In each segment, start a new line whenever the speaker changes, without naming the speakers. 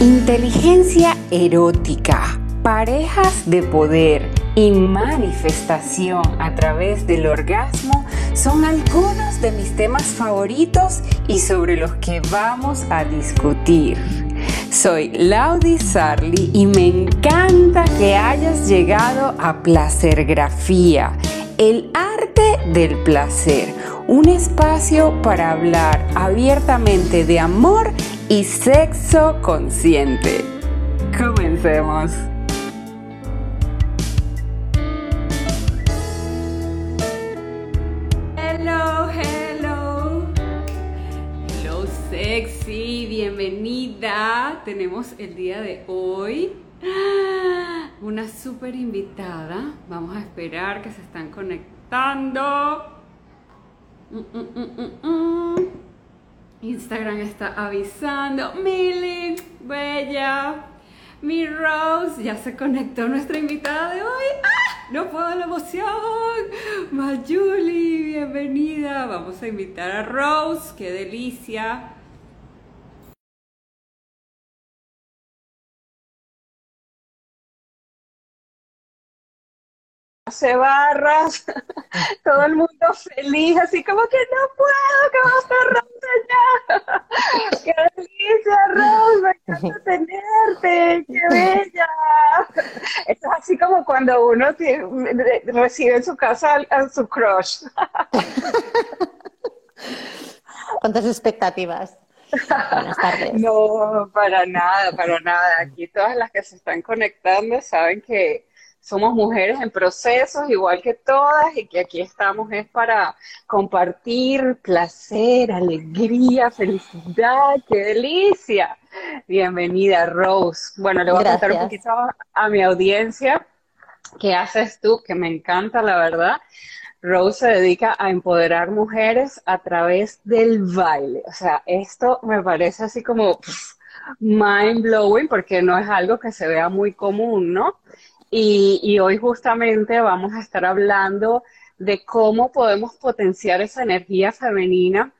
Inteligencia erótica, parejas de poder y manifestación a través del orgasmo son algunos de mis temas favoritos y sobre los que vamos a discutir. Soy Laudi Sarli y me encanta que hayas llegado a Placergrafía, el arte del placer, un espacio para hablar abiertamente de amor y sexo consciente. Comencemos. Hello, hello. Hello, sexy. Bienvenida. Tenemos el día de hoy una super invitada. Vamos a esperar que se están conectando. Mm, mm, mm, Instagram está avisando. Mili, bella. Mi Rose, ya se conectó nuestra invitada de hoy. ¡Ah! No puedo la emoción. Mayuli, bienvenida. Vamos a invitar a Rose. Qué delicia.
Hace barras, todo el mundo feliz, así como que no puedo, que vamos a Rosa ya. ¡Qué delicia, Rose! Me encanta tenerte, qué bella. Esto es así como cuando uno recibe en su casa a, su crush.
¿Cuántas expectativas? Buenas tardes.
No, para nada, para nada. Aquí todas las que se están conectando saben que somos mujeres en procesos, igual que todas, y que aquí estamos es para compartir placer, alegría, felicidad, qué delicia. Bienvenida, Rose. Bueno, le voy a contar un poquito a mi audiencia qué haces tú, que me encanta, la verdad. Rose se dedica a empoderar mujeres a través del baile. O sea, esto me parece así como mind blowing porque no es algo que se vea muy común, ¿no? Y, hoy justamente vamos a estar hablando de cómo podemos potenciar esa energía femenina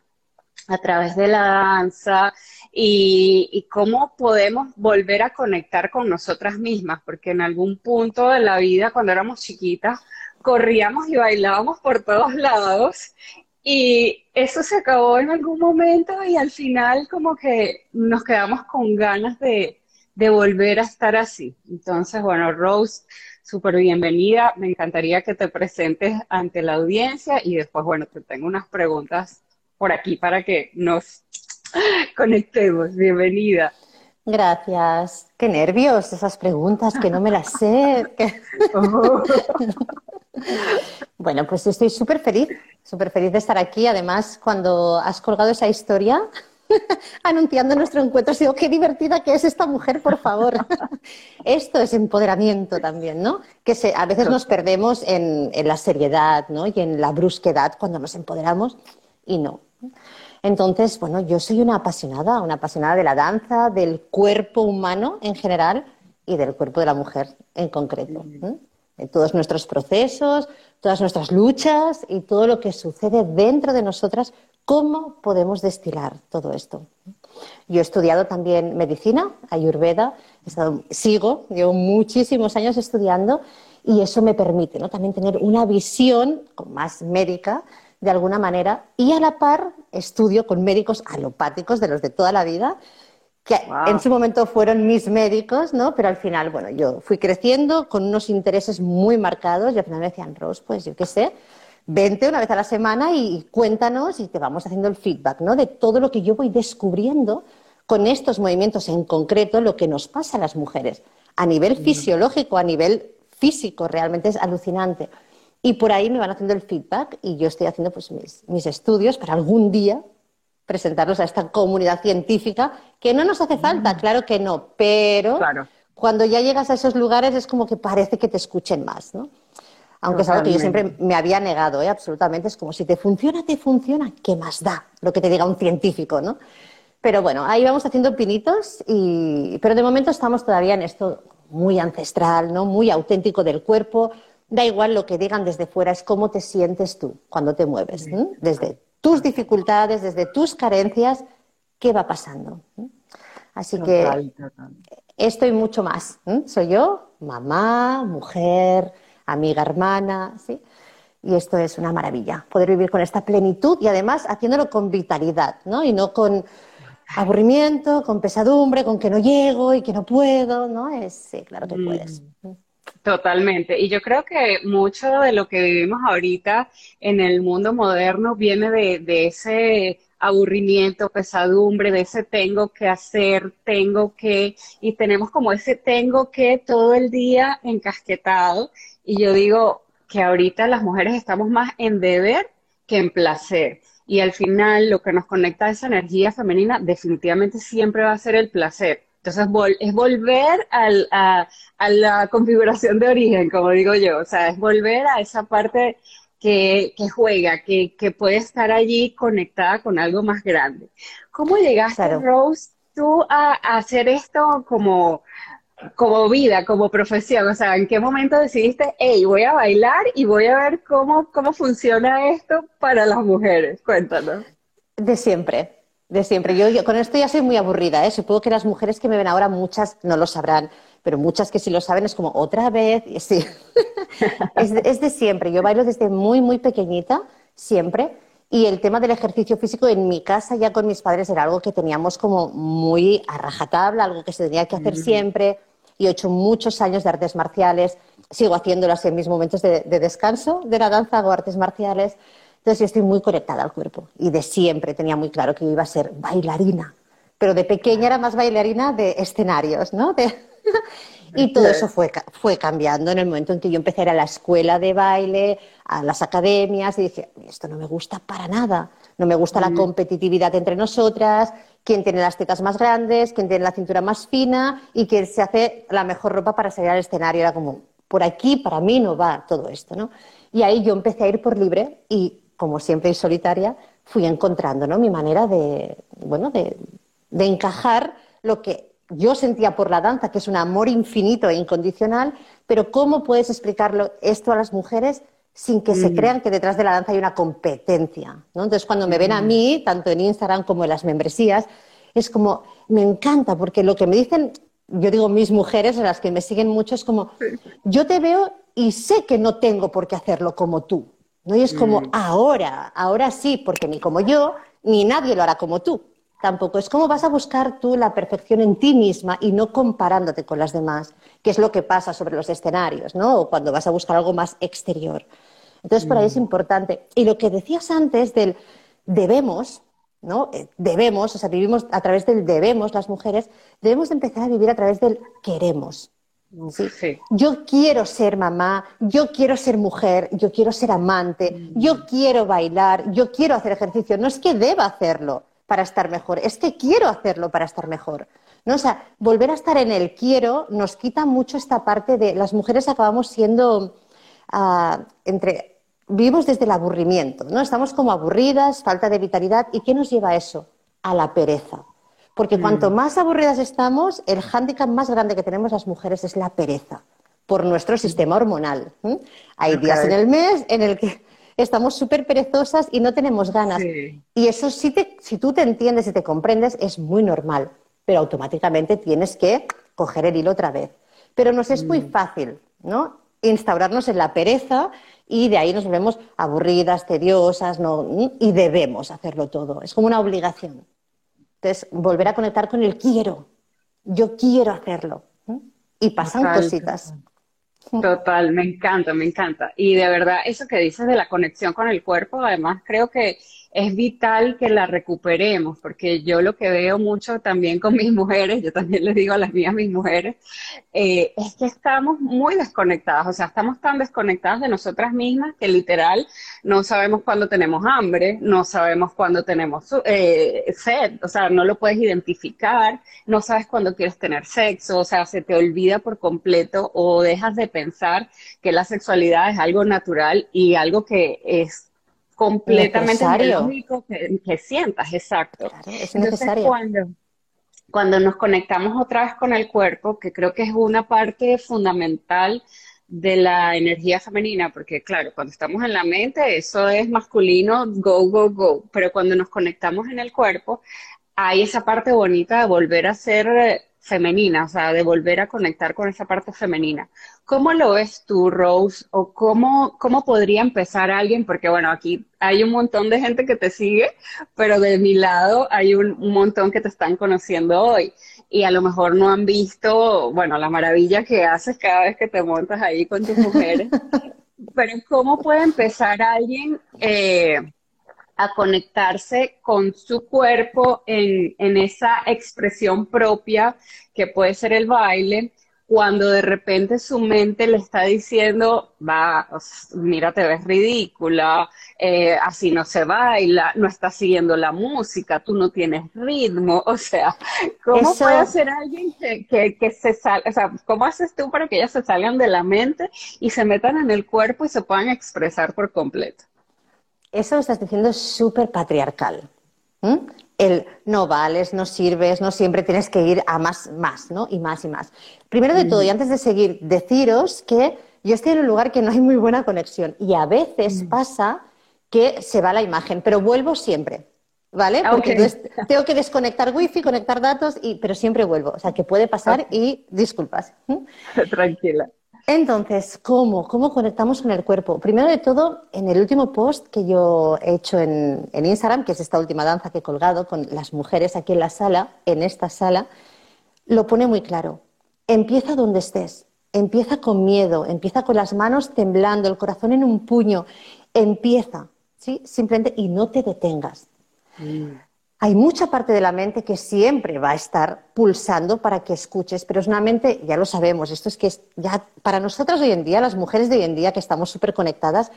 a través de la danza y, cómo podemos volver a conectar con nosotras mismas, porque en algún punto de la vida, cuando éramos chiquitas, corríamos y bailábamos por todos lados y eso se acabó en algún momento y al final como que nos quedamos con ganas de, de volver a estar así. Entonces, bueno, Rose, súper bienvenida. Me encantaría que te presentes ante la audiencia y después, bueno, te tengo unas preguntas por aquí para que nos conectemos. Bienvenida.
Gracias. Qué nervios esas preguntas que no me las sé. Oh. bueno, pues estoy súper feliz, súper feliz de estar aquí. Además, cuando has colgado esa historia, anunciando nuestro encuentro. Digo, qué divertida que es esta mujer, por favor. Esto es empoderamiento también, ¿no? Que a veces nos perdemos en, la seriedad, ¿no? Y en la brusquedad cuando nos empoderamos y no. Entonces, bueno, yo soy una apasionada, una apasionada de la danza, del cuerpo humano en general y del cuerpo de la mujer en concreto. De todos nuestros procesos, todas nuestras luchas y todo lo que sucede dentro de nosotras ¿Cómo podemos destilar todo esto? Yo he estudiado también medicina, ayurveda, sigo, llevo muchísimos años estudiando y eso me permite también tener una visión más médica de alguna manera y a la par estudio con médicos alopáticos de los de toda la vida que en su momento fueron mis médicos, ¿no? Pero al final, bueno, yo fui creciendo con unos intereses muy marcados y al final me decían, Rose, pues yo qué sé, vente una vez a la semana y cuéntanos y te vamos haciendo el feedback, ¿no? De todo lo que yo voy descubriendo con estos movimientos en concreto, lo que nos pasa a las mujeres. A nivel fisiológico, a nivel físico, realmente es alucinante. Y por ahí me van haciendo el feedback y yo estoy haciendo pues, mis, estudios para algún día presentarlos a esta comunidad científica, que no nos hace falta, claro que no, pero cuando ya llegas a esos lugares es como que parece que te escuchen más, ¿no? Aunque es algo que yo siempre me había negado, ¿eh? absolutamente. Es como si te funciona, te funciona, ¿qué más da? Lo que te diga un científico, ¿no? Pero bueno, ahí vamos haciendo pinitos, y... pero de momento estamos todavía en esto muy ancestral, ¿no? Muy auténtico del cuerpo. Da igual lo que digan desde fuera, es cómo te sientes tú cuando te mueves. Desde tus dificultades, desde tus carencias, ¿qué va pasando? Así que esto y mucho más. Soy yo, mamá, mujer, amiga, hermana, ¿sí? Y esto es una maravilla, poder vivir con esta plenitud y además haciéndolo con vitalidad, ¿no? Y no con aburrimiento, con pesadumbre, con que no llego y que no puedo, ¿no? Es, sí, claro que puedes.
Mm. Totalmente. Y yo creo que mucho de lo que vivimos ahorita en el mundo moderno viene de, de ese aburrimiento, pesadumbre, de ese tengo que hacer, tengo que, y tenemos como ese tengo que todo el día encasquetado. Y yo digo que ahorita las mujeres estamos más en deber que en placer. Y al final lo que nos conecta a esa energía femenina definitivamente siempre va a ser el placer. Entonces es volver a, la configuración de origen, como digo yo. O sea, es volver a esa parte que, juega, que, puede estar allí conectada con algo más grande. ¿Cómo llegaste, Rose, tú a, hacer esto como, como vida, como profesión? O sea, ¿en qué momento decidiste, hey, voy a bailar y voy a ver cómo, cómo funciona esto para las mujeres? Cuéntanos.
De siempre, de siempre. Yo, con esto ya soy muy aburrida, ¿eh? Supongo que las mujeres que me ven ahora, muchas no lo sabrán pero muchas que sí lo saben es como otra vez, sí. es, de, siempre. Yo bailo desde muy, muy pequeñita, siempre. Y el tema del ejercicio físico en mi casa ya con mis padres era algo que teníamos como muy a rajatabla, algo que se tenía que hacer siempre. Y he hecho muchos años de artes marciales, sigo haciéndolas en mis momentos de, de descanso de la danza, hago artes marciales. Entonces yo estoy muy conectada al cuerpo y de siempre tenía muy claro que iba a ser bailarina. Pero de pequeña era más bailarina de escenarios, ¿no? De, y todo eso fue, fue cambiando en el momento en que yo empecé a ir a la escuela de baile, a las academias, y dije, esto no me gusta para nada. No me gusta la mm. competitividad entre nosotras, quién tiene las tetas más grandes, quién tiene la cintura más fina y quién se hace la mejor ropa para salir al escenario. Era como, por aquí para mí no va todo esto, ¿no? Y ahí yo empecé a ir por libre y, como siempre y solitaria, fui encontrando ¿no? mi manera de, bueno, de, de encajar lo que yo sentía por la danza, que es un amor infinito e incondicional, pero ¿cómo puedes explicarlo esto a las mujeres sin que se mm. crean que detrás de la danza hay una competencia? Entonces, cuando me ven a mm. mí, tanto en Instagram como en las membresías, es como, me encanta, porque lo que me dicen, yo digo mis mujeres, las que me siguen mucho, es como, yo te veo y sé que no tengo por qué hacerlo como tú. ¿no? Y es como, mm. ahora, ahora sí, porque ni como yo, ni nadie lo hará como tú tampoco. Es como vas a buscar tú la perfección en ti misma y no comparándote con las demás, que es lo que pasa sobre los escenarios, ¿no? O cuando vas a buscar algo más exterior. Entonces, por ahí es mm. importante. Y lo que decías antes del debemos, ¿no? Eh, debemos, o sea, vivimos a través del debemos las mujeres, debemos empezar a vivir a través del queremos. Yo quiero ser mamá, yo quiero ser mujer, yo quiero ser amante, yo mm. quiero bailar, yo quiero hacer ejercicio. No es que deba hacerlo, para estar mejor, es que quiero hacerlo para estar mejor. ¿no? O sea, volver a estar en el quiero nos quita mucho esta parte de las mujeres acabamos siendo ah, entre vivimos desde el aburrimiento, ¿no? Estamos como aburridas, falta de vitalidad y ¿qué nos lleva a eso? A la pereza. Porque mm. cuanto más aburridas estamos, el hándicap más grande que tenemos las mujeres es la pereza por nuestro sistema hormonal. Hay días en el mes en el que estamos súper perezosas y no tenemos ganas. Y eso si, si tú te entiendes y te comprendes es muy normal, pero automáticamente tienes que coger el hilo otra vez. Pero nos es muy mm. fácil, ¿no? Instaurarnos en la pereza y de ahí nos volvemos aburridas, tediosas, ¿no? y debemos hacerlo todo. Es como una obligación. Entonces, volver a conectar con el quiero. Yo quiero hacerlo. Y pasan cositas.
Total, me encanta, me encanta. Y de verdad, eso que dices de la conexión con el cuerpo, además creo que es vital que la recuperemos, porque yo lo que veo mucho también con mis mujeres, yo también les digo a las mías, mis mujeres, eh, es que estamos muy desconectadas, o sea, estamos tan desconectadas de nosotras mismas que literal no sabemos cuándo tenemos hambre, no sabemos cuándo tenemos eh, sed, o sea, no lo puedes identificar, no sabes cuándo quieres tener sexo, o sea, se te olvida por completo o dejas de pensar que la sexualidad es algo natural y algo que es completamente lógico que, sientas, exacto.
es necesario.
cuando, cuando nos conectamos otra vez con el cuerpo, que creo que es una parte fundamental de la energía femenina, porque claro, cuando estamos en la mente, eso es masculino, go, go, go, pero cuando nos conectamos en el cuerpo, hay esa parte bonita de volver a ser eh, femenina, o sea, de volver a conectar con esa parte femenina. ¿Cómo lo ves tú, Rose? ¿O cómo, cómo podría empezar alguien? Porque bueno, aquí hay un montón de gente que te sigue, pero de mi lado hay un, montón que te están conociendo hoy. Y a lo mejor no han visto, bueno, la maravilla que haces cada vez que te montas ahí con tus mujeres. pero ¿cómo puede empezar alguien eh, a conectarse con su cuerpo en, en esa expresión propia que puede ser el baile? cuando de repente su mente le está diciendo, va, mira, te ves ridícula, eh, así no se baila, no estás siguiendo la música, tú no tienes ritmo, o sea, ¿cómo puede hacer alguien que, que, se salga, o sea, cómo haces tú para que ellas se salgan de la mente y se metan en el cuerpo y se puedan expresar por completo?
Eso lo estás diciendo súper patriarcal el no vales, no sirves, no siempre tienes que ir a más, más, ¿no? Y más y más. Primero de todo, y antes de seguir, deciros que yo estoy en un lugar que no hay muy buena conexión y a veces pasa que se va la imagen, pero vuelvo siempre, ¿vale? Ah, Porque tengo que desconectar wifi, conectar datos, y, pero siempre vuelvo. O sea, que puede pasar y disculpas.
Tranquila.
Entonces, ¿cómo? ¿Cómo conectamos con el cuerpo? Primero de todo, en el último post que yo he hecho en, Instagram, que es esta última danza que he colgado con las mujeres aquí en la sala, en esta sala, lo pone muy claro. Empieza donde estés. Empieza con miedo, empieza con las manos temblando, el corazón en un puño. Empieza, ¿sí? Simplemente, y no te detengas. Mm hay mucha parte de la mente que siempre va a estar pulsando para que escuches, pero es una mente, ya lo sabemos, esto es que ya para nosotras hoy en día, las mujeres de hoy en día que estamos súper conectadas,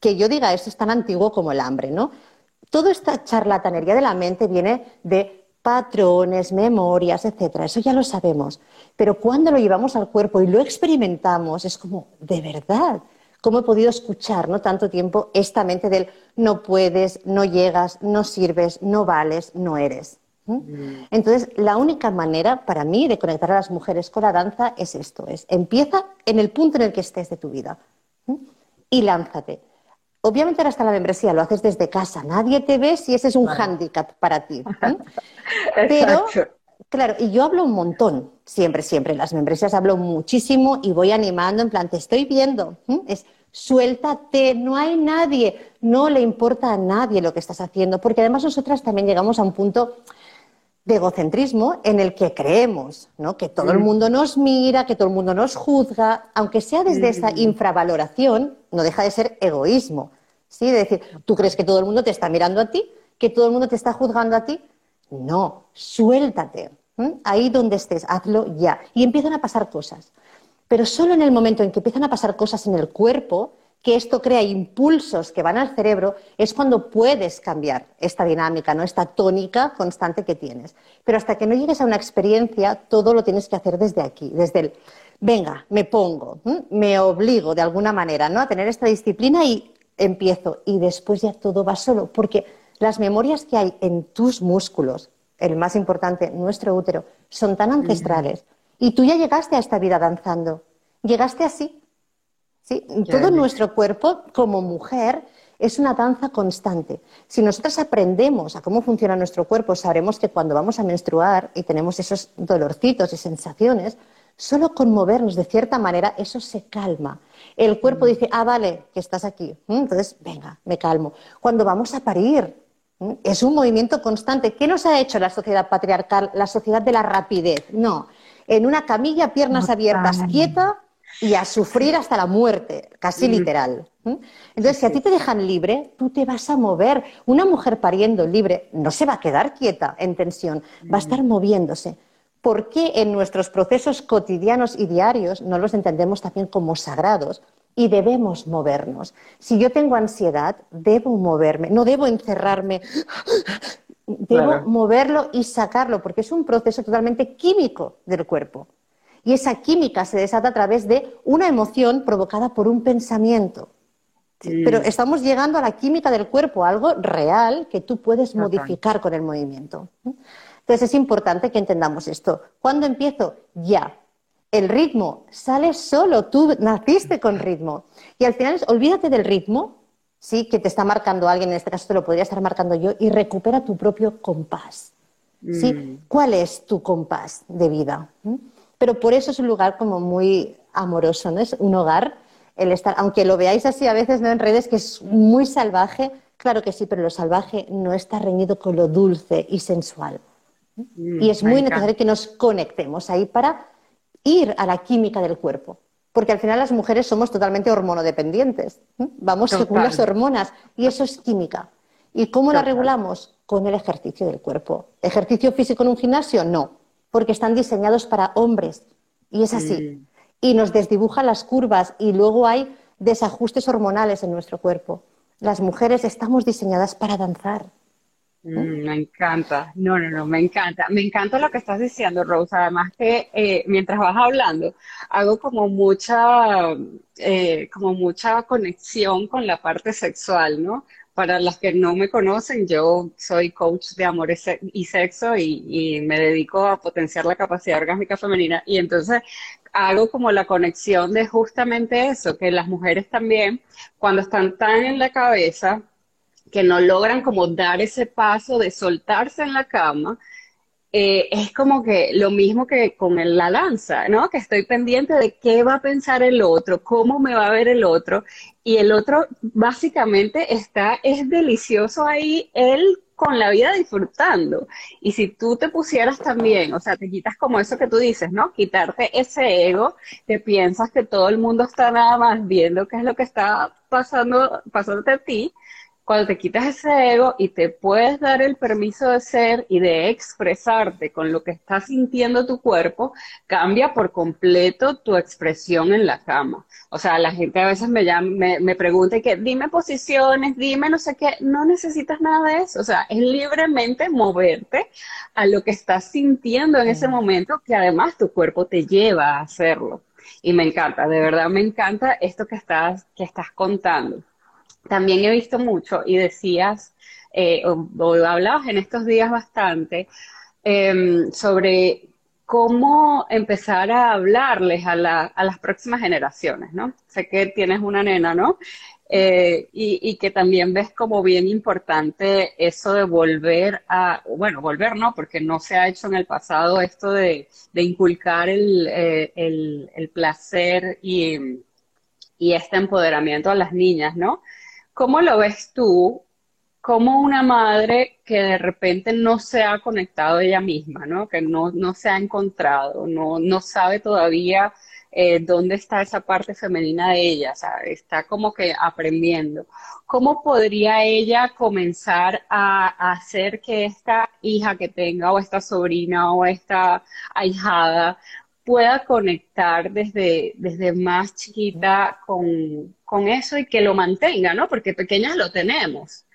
que yo diga esto es tan antiguo como el hambre, ¿no? Toda esta charlatanería de la mente viene de patrones, memorias, etcétera. Eso ya lo sabemos. Pero cuando lo llevamos al cuerpo y lo experimentamos, es como, de verdad, cómo he podido escuchar ¿no? tanto tiempo esta mente del no puedes, no llegas, no sirves, no vales, no eres. Mm. Entonces, la única manera para mí de conectar a las mujeres con la danza es esto, es empieza en el punto en el que estés de tu vida y lánzate. Obviamente ahora está la membresía, lo haces desde casa, nadie te ve si ese es un hándicap para ti. Pero, claro, y yo hablo un montón, siempre, siempre, en las membresías hablo muchísimo y voy animando en plan, te estoy viendo, es suéltate, no hay nadie, no le importa a nadie lo que estás haciendo, porque además nosotras también llegamos a un punto de egocentrismo en el que creemos ¿no? que todo el mm. mundo nos mira, que todo el mundo nos juzga, aunque sea desde esa mm. infravaloración, no deja de ser egoísmo. ¿sí? De decir, ¿tú crees que todo el mundo te está mirando a ti? ¿Que todo el mundo te está juzgando a ti? No, suéltate. Ahí donde estés, hazlo ya. Y empiezan a pasar cosas. Pero solo en el momento en que empiezan a pasar cosas en el cuerpo, que esto crea impulsos que van al cerebro, es cuando puedes cambiar esta dinámica, ¿no? esta tónica constante que tienes. Pero hasta que no llegues a una experiencia, todo lo tienes que hacer desde aquí, desde el, venga, me pongo, me obligo de alguna manera ¿no? a tener esta disciplina y empiezo. Y después ya todo va solo, porque las memorias que hay en tus músculos, el más importante, nuestro útero, son tan ancestrales y tú ya llegaste a esta vida danzando. Llegaste así. ¿sí? Todo nuestro cuerpo, como mujer, es una danza constante. Si nosotros aprendemos a cómo funciona nuestro cuerpo, sabremos que cuando vamos a menstruar y tenemos esos dolorcitos y sensaciones, solo con movernos de cierta manera, eso se calma. El cuerpo dice, ah, vale, que estás aquí. ¿Mm? Entonces, venga, me calmo. Cuando vamos a parir, ¿Mm? Es un movimiento constante. ¿Qué nos ha hecho la sociedad patriarcal, la sociedad de la rapidez? No, en una camilla, piernas abiertas, quieta y a sufrir hasta la muerte, casi literal. Entonces, si a ti te dejan libre, tú te vas a mover. Una mujer pariendo libre no se va a quedar quieta en tensión, va a estar moviéndose. ¿Por qué en nuestros procesos cotidianos y diarios no los entendemos también como sagrados? Y debemos movernos. Si yo tengo ansiedad, debo moverme, no debo encerrarme debo moverlo y sacarlo, porque es un proceso totalmente químico del cuerpo. Y esa química se desata a través de una emoción provocada por un pensamiento. Pero estamos llegando a la química del cuerpo, algo real que tú puedes modificar con el movimiento. Entonces es importante que entendamos esto. ¿Cuándo empiezo? Ya. El ritmo sale solo, tú naciste con ritmo. Y al final, olvídate del ritmo, sí, que te está marcando alguien, en este caso te lo podría estar marcando yo, y recupera tu propio compás. ¿sí? Mm. ¿Cuál es tu compás de vida? ¿Mm? Pero por eso es un lugar como muy amoroso, ¿no? Es un hogar, el estar, aunque lo veáis así a veces ¿no? en redes, que es muy salvaje, claro que sí, pero lo salvaje no está reñido con lo dulce y sensual. Mm, y es muy necesario que nos conectemos ahí para ir a la química del cuerpo. Porque al final las mujeres somos totalmente hormonodependientes. Vamos según las hormonas y eso es química. ¿Y cómo la regulamos? Con el ejercicio del cuerpo. ¿Ejercicio físico en un gimnasio? No, porque están diseñados para hombres. Y es así. Mm. Y nos desdibujan las curvas y luego hay desajustes hormonales en nuestro cuerpo. Las mujeres estamos diseñadas para danzar.
Mm, me encanta, no, no, no, me encanta, me encanta lo que estás diciendo, Rose. Además que eh, mientras vas hablando, hago como mucha, eh, como mucha conexión con la parte sexual, ¿no? Para las que no me conocen, yo soy coach de amor y sexo y, me dedico a potenciar la capacidad orgásmica femenina. Y entonces hago como la conexión de justamente eso, que las mujeres también, cuando están tan en la cabeza, que no logran como dar ese paso de soltarse en la cama, eh, es como que lo mismo que con la danza, ¿no? Que estoy pendiente de qué va a pensar el otro, cómo me va a ver el otro, y el otro básicamente está, es delicioso ahí, él con la vida disfrutando. Y si tú te pusieras también, o sea, te quitas como eso que tú dices, ¿no? Quitarte ese ego, te piensas que todo el mundo está nada más viendo qué es lo que está pasando, pasándote a ti, cuando te quitas ese ego y te puedes dar el permiso de ser y de expresarte con lo que está sintiendo tu cuerpo, cambia por completo tu expresión en la cama. O sea, la gente a veces me llama, me, me pregunta que dime posiciones, dime no sé qué, no necesitas nada de eso. O sea, es libremente moverte a lo que estás sintiendo en ese momento, que además tu cuerpo te lleva a hacerlo. Y me encanta, de verdad me encanta esto que estás, que estás contando también he visto mucho y decías, eh, o, hablabas en estos días bastante, em, sobre cómo empezar a hablarles a, las próximas generaciones, ¿no? Sé que tienes una nena, ¿no? Eh, y, que también ves como bien importante eso de volver a, bueno, volver no, porque no se ha hecho en el pasado esto de, inculcar eh, el, placer y, y este empoderamiento a las niñas, ¿no? ¿Cómo lo ves tú como una madre que de repente no se ha conectado ella misma, ¿no? que no, no se ha encontrado, no, no sabe todavía eh, dónde está esa parte femenina de ella, está como que aprendiendo. ¿Cómo podría ella comenzar a, hacer que esta hija que tenga o esta sobrina o esta ahijada pueda conectar desde, desde más chiquita con, con eso y que lo mantenga, ¿no? Porque pequeñas lo tenemos.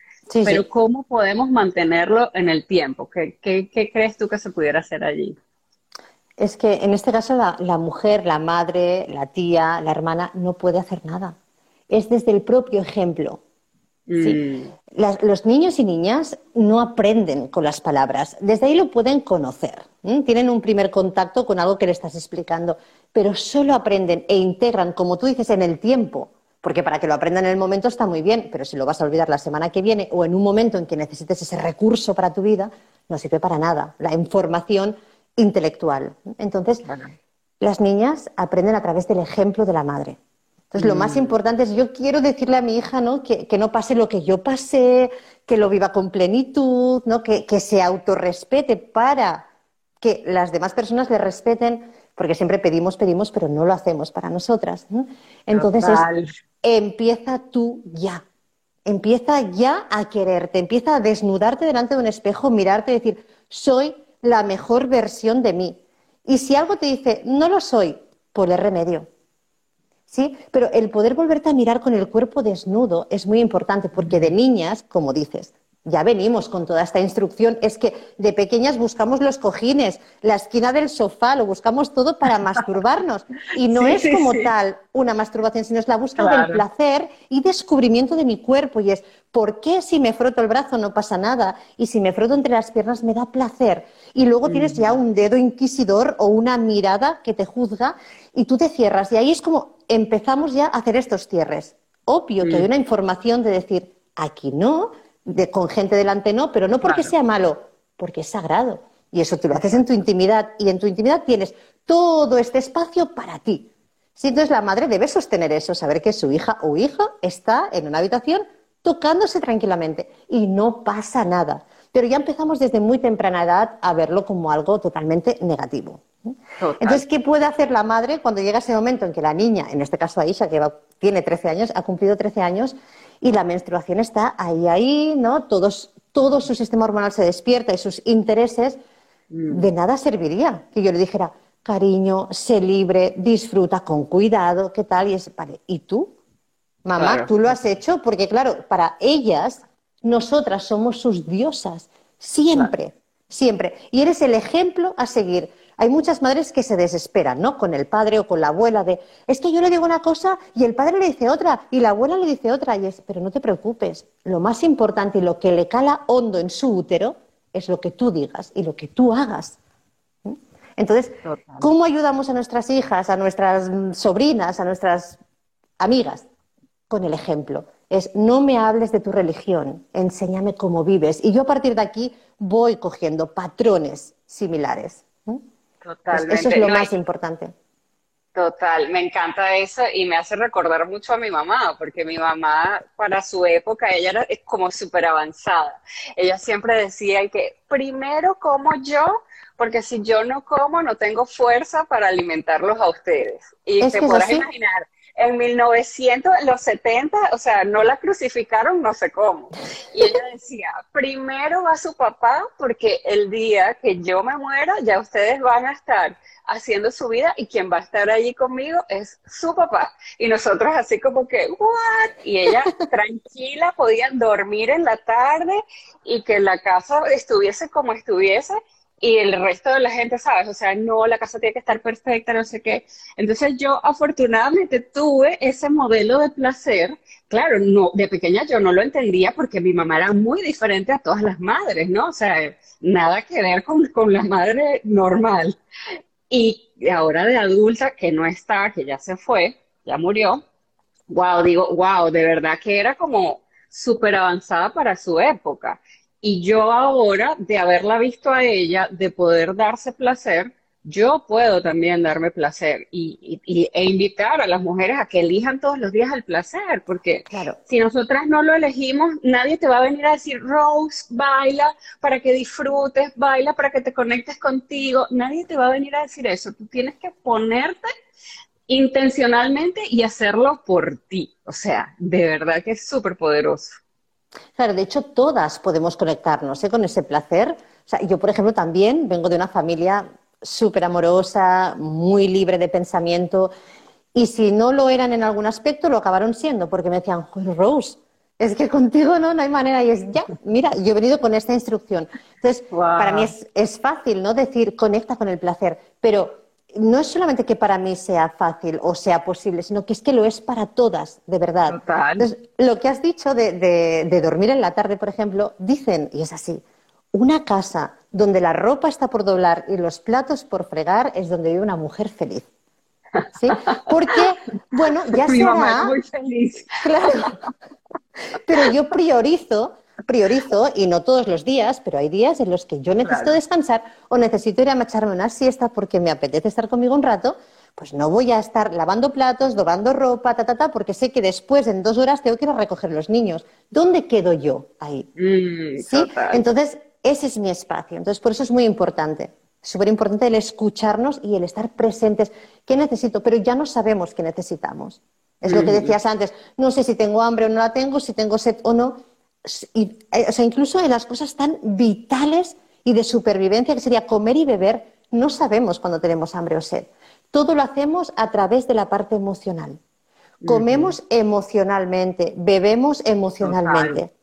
pero ¿cómo podemos mantenerlo en el tiempo? ¿Qué, ¿Qué, crees tú que se pudiera hacer allí?
Es que en este caso la, la, mujer, la madre, la tía, la hermana no puede hacer nada. Es desde el propio ejemplo. Mm. los niños y niñas no aprenden con las palabras, desde ahí lo pueden conocer, tienen un primer contacto con algo que le estás explicando, pero solo aprenden e integran, como tú dices, en el tiempo, porque para que lo aprendan en el momento está muy bien, pero si lo vas a olvidar la semana que viene o en un momento en que necesites ese recurso para tu vida, no sirve para nada, la información intelectual. Entonces, las niñas aprenden a través del ejemplo de la madre. Entonces, lo más mm. importante es, yo quiero decirle a mi hija ¿no? Que, no pase lo que yo pasé, que lo viva con plenitud, ¿no? que, se autorrespete para que las demás personas le respeten, porque siempre pedimos, pedimos, pero no lo hacemos para nosotras. Entonces, empieza tú ya. Empieza ya a quererte, empieza a desnudarte delante de un espejo, mirarte y decir, soy la mejor versión de mí. Y si algo te dice, no lo soy, ponle remedio ¿sí? Pero el poder volverte a mirar con el cuerpo desnudo es muy importante porque de niñas, como dices, ya venimos con toda esta instrucción, es que de pequeñas buscamos los cojines, la esquina del sofá, lo buscamos todo para masturbarnos. Y no es como tal una masturbación, sino es la búsqueda del placer y descubrimiento de mi cuerpo. Y es, ¿por qué si me froto el brazo no pasa nada? Y si me froto entre las piernas me da placer. Y luego tienes ya un dedo inquisidor o una mirada que te juzga y tú te cierras. Y ahí es como empezamos ya a hacer estos cierres. Obvio que hay una información de decir, aquí no, de, con gente delante no, pero no porque sea malo, porque es sagrado. Y eso tú lo haces en tu intimidad y en tu intimidad tienes todo este espacio para ti. Sí, entonces la madre debe sostener eso, saber que su hija o hijo está en una habitación tocándose tranquilamente y no pasa nada. Pero ya empezamos desde muy temprana edad a verlo como algo totalmente negativo. Entonces, ¿qué puede hacer la madre cuando llega ese momento en que la niña, en este caso Aisha, que tiene 13 años, ha cumplido 13 años y la menstruación está ahí, ahí, ¿no? Todos, todo su sistema hormonal se despierta y sus intereses, mm. de nada serviría que yo le dijera, cariño, sé libre, disfruta con cuidado, ¿qué tal? Y es, vale, ¿y tú? Mamá, tú lo has hecho porque, claro, para ellas, nosotras somos sus diosas, siempre, siempre. Y eres el ejemplo a seguir. Hay muchas madres que se desesperan, ¿no? Con el padre o con la abuela de, es que yo le digo una cosa y el padre le dice otra y la abuela le dice otra. Y es, pero no te preocupes, lo más importante y lo que le cala hondo en su útero es lo que tú digas y lo que tú hagas. ¿Mm? Entonces, ¿cómo ayudamos a nuestras hijas, a nuestras sobrinas, a nuestras amigas? Con el ejemplo. Es, no me hables de tu religión, enséñame cómo vives. Y yo a partir de aquí voy cogiendo patrones similares.
Totalmente.
Eso es lo más importante.
Total, me encanta eso y me hace recordar mucho a mi mamá, porque mi mamá para su época, ella era como súper avanzada. Ella siempre decía que primero como yo, porque si yo no como, no tengo fuerza para alimentarlos a ustedes. Y te podrás imaginar, en 1900, en los 70, o sea, no la crucificaron, no sé cómo. Y ella decía, primero va su papá, porque el día que yo me muera, ya ustedes van a estar haciendo su vida y quien va a estar allí conmigo es su papá. Y nosotros así como que, ¿what? Y ella tranquila podía dormir en la tarde y que la casa estuviese como estuviese y el resto de la gente, ¿sabes? O sea, no, la casa tiene que estar perfecta, no sé qué. Entonces yo afortunadamente tuve ese modelo de placer. Claro, no, de pequeña yo no lo entendía porque mi mamá era muy diferente a todas las madres, ¿no? O sea, nada que ver con, con la madre normal. Y ahora de adulta, que no está, que ya se fue, ya murió, wow, digo, wow, de verdad que era como súper avanzada para su época. Y yo ahora, de haberla visto a ella, de poder darse placer, yo puedo también darme placer y, e invitar a las mujeres a que elijan todos los días el placer, porque si nosotras no lo elegimos, nadie te va a venir a decir, Rose, baila para que disfrutes, baila para que te conectes contigo, nadie te va a venir a decir eso, tú tienes que ponerte intencionalmente y hacerlo por ti, o sea, de verdad que es súper poderoso.
Claro, de hecho, todas podemos conectarnos ¿eh? con ese placer. O sea, yo, por ejemplo, también vengo de una familia súper amorosa, muy libre de pensamiento. Y si no lo eran en algún aspecto, lo acabaron siendo, porque me decían, Rose, es que contigo no, no hay manera. Y es, ya, mira, yo he venido con esta instrucción. Entonces, para mí es, es fácil, ¿no? Decir, conecta con el placer. Pero no es solamente que para mí sea fácil o sea posible, sino que es que lo es para todas, de verdad. Entonces, lo que has dicho de, dormir en la tarde, por ejemplo, dicen, y es así, una casa donde la ropa está por doblar y los platos por fregar es donde vive una mujer feliz. ¿Sí? Porque, bueno, ya
Mi Mamá es muy feliz.
Claro. Pero yo priorizo priorizo, y no todos los días, pero hay días en los que yo necesito descansar o necesito ir a echarme una siesta porque me apetece estar conmigo un rato, pues no voy a estar lavando platos, doblando ropa, ta, ta, ta, porque sé que después, en dos horas, tengo que ir a recoger los niños. ¿Dónde quedo yo ahí?
Mm,
¿Sí? Entonces, ese es mi espacio. Entonces, por eso es muy importante. Súper importante el escucharnos y el estar presentes. ¿Qué necesito? Pero ya no sabemos qué necesitamos. Es lo que mm. decías antes. No sé si tengo hambre o no la tengo, si tengo sed o no y, eh, o sea, incluso en las cosas tan vitales y de supervivencia que sería comer y beber, no sabemos cuando tenemos hambre o sed. Todo lo hacemos a través de la parte emocional. Comemos emocionalmente, bebemos emocionalmente.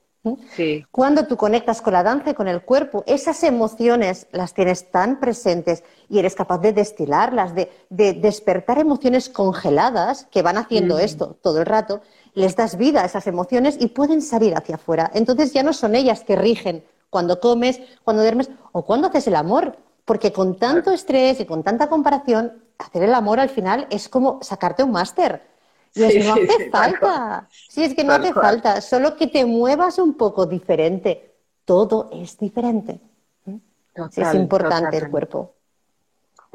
Sí.
Cuando tú conectas con la danza y con el cuerpo, esas emociones las tienes tan presentes y eres capaz de destilarlas, de, despertar emociones congeladas que van haciendo esto todo el rato, les das vida a esas emociones y pueden salir hacia afuera. Entonces ya no son ellas que rigen cuando comes, cuando duermes o cuando haces el amor, porque con tanto estrés y con tanta comparación, hacer el amor al final es como sacarte un máster. Y es, no hace falta. Sí, es que no hace falta. Solo que te muevas un poco diferente. Todo es diferente. es importante el cuerpo.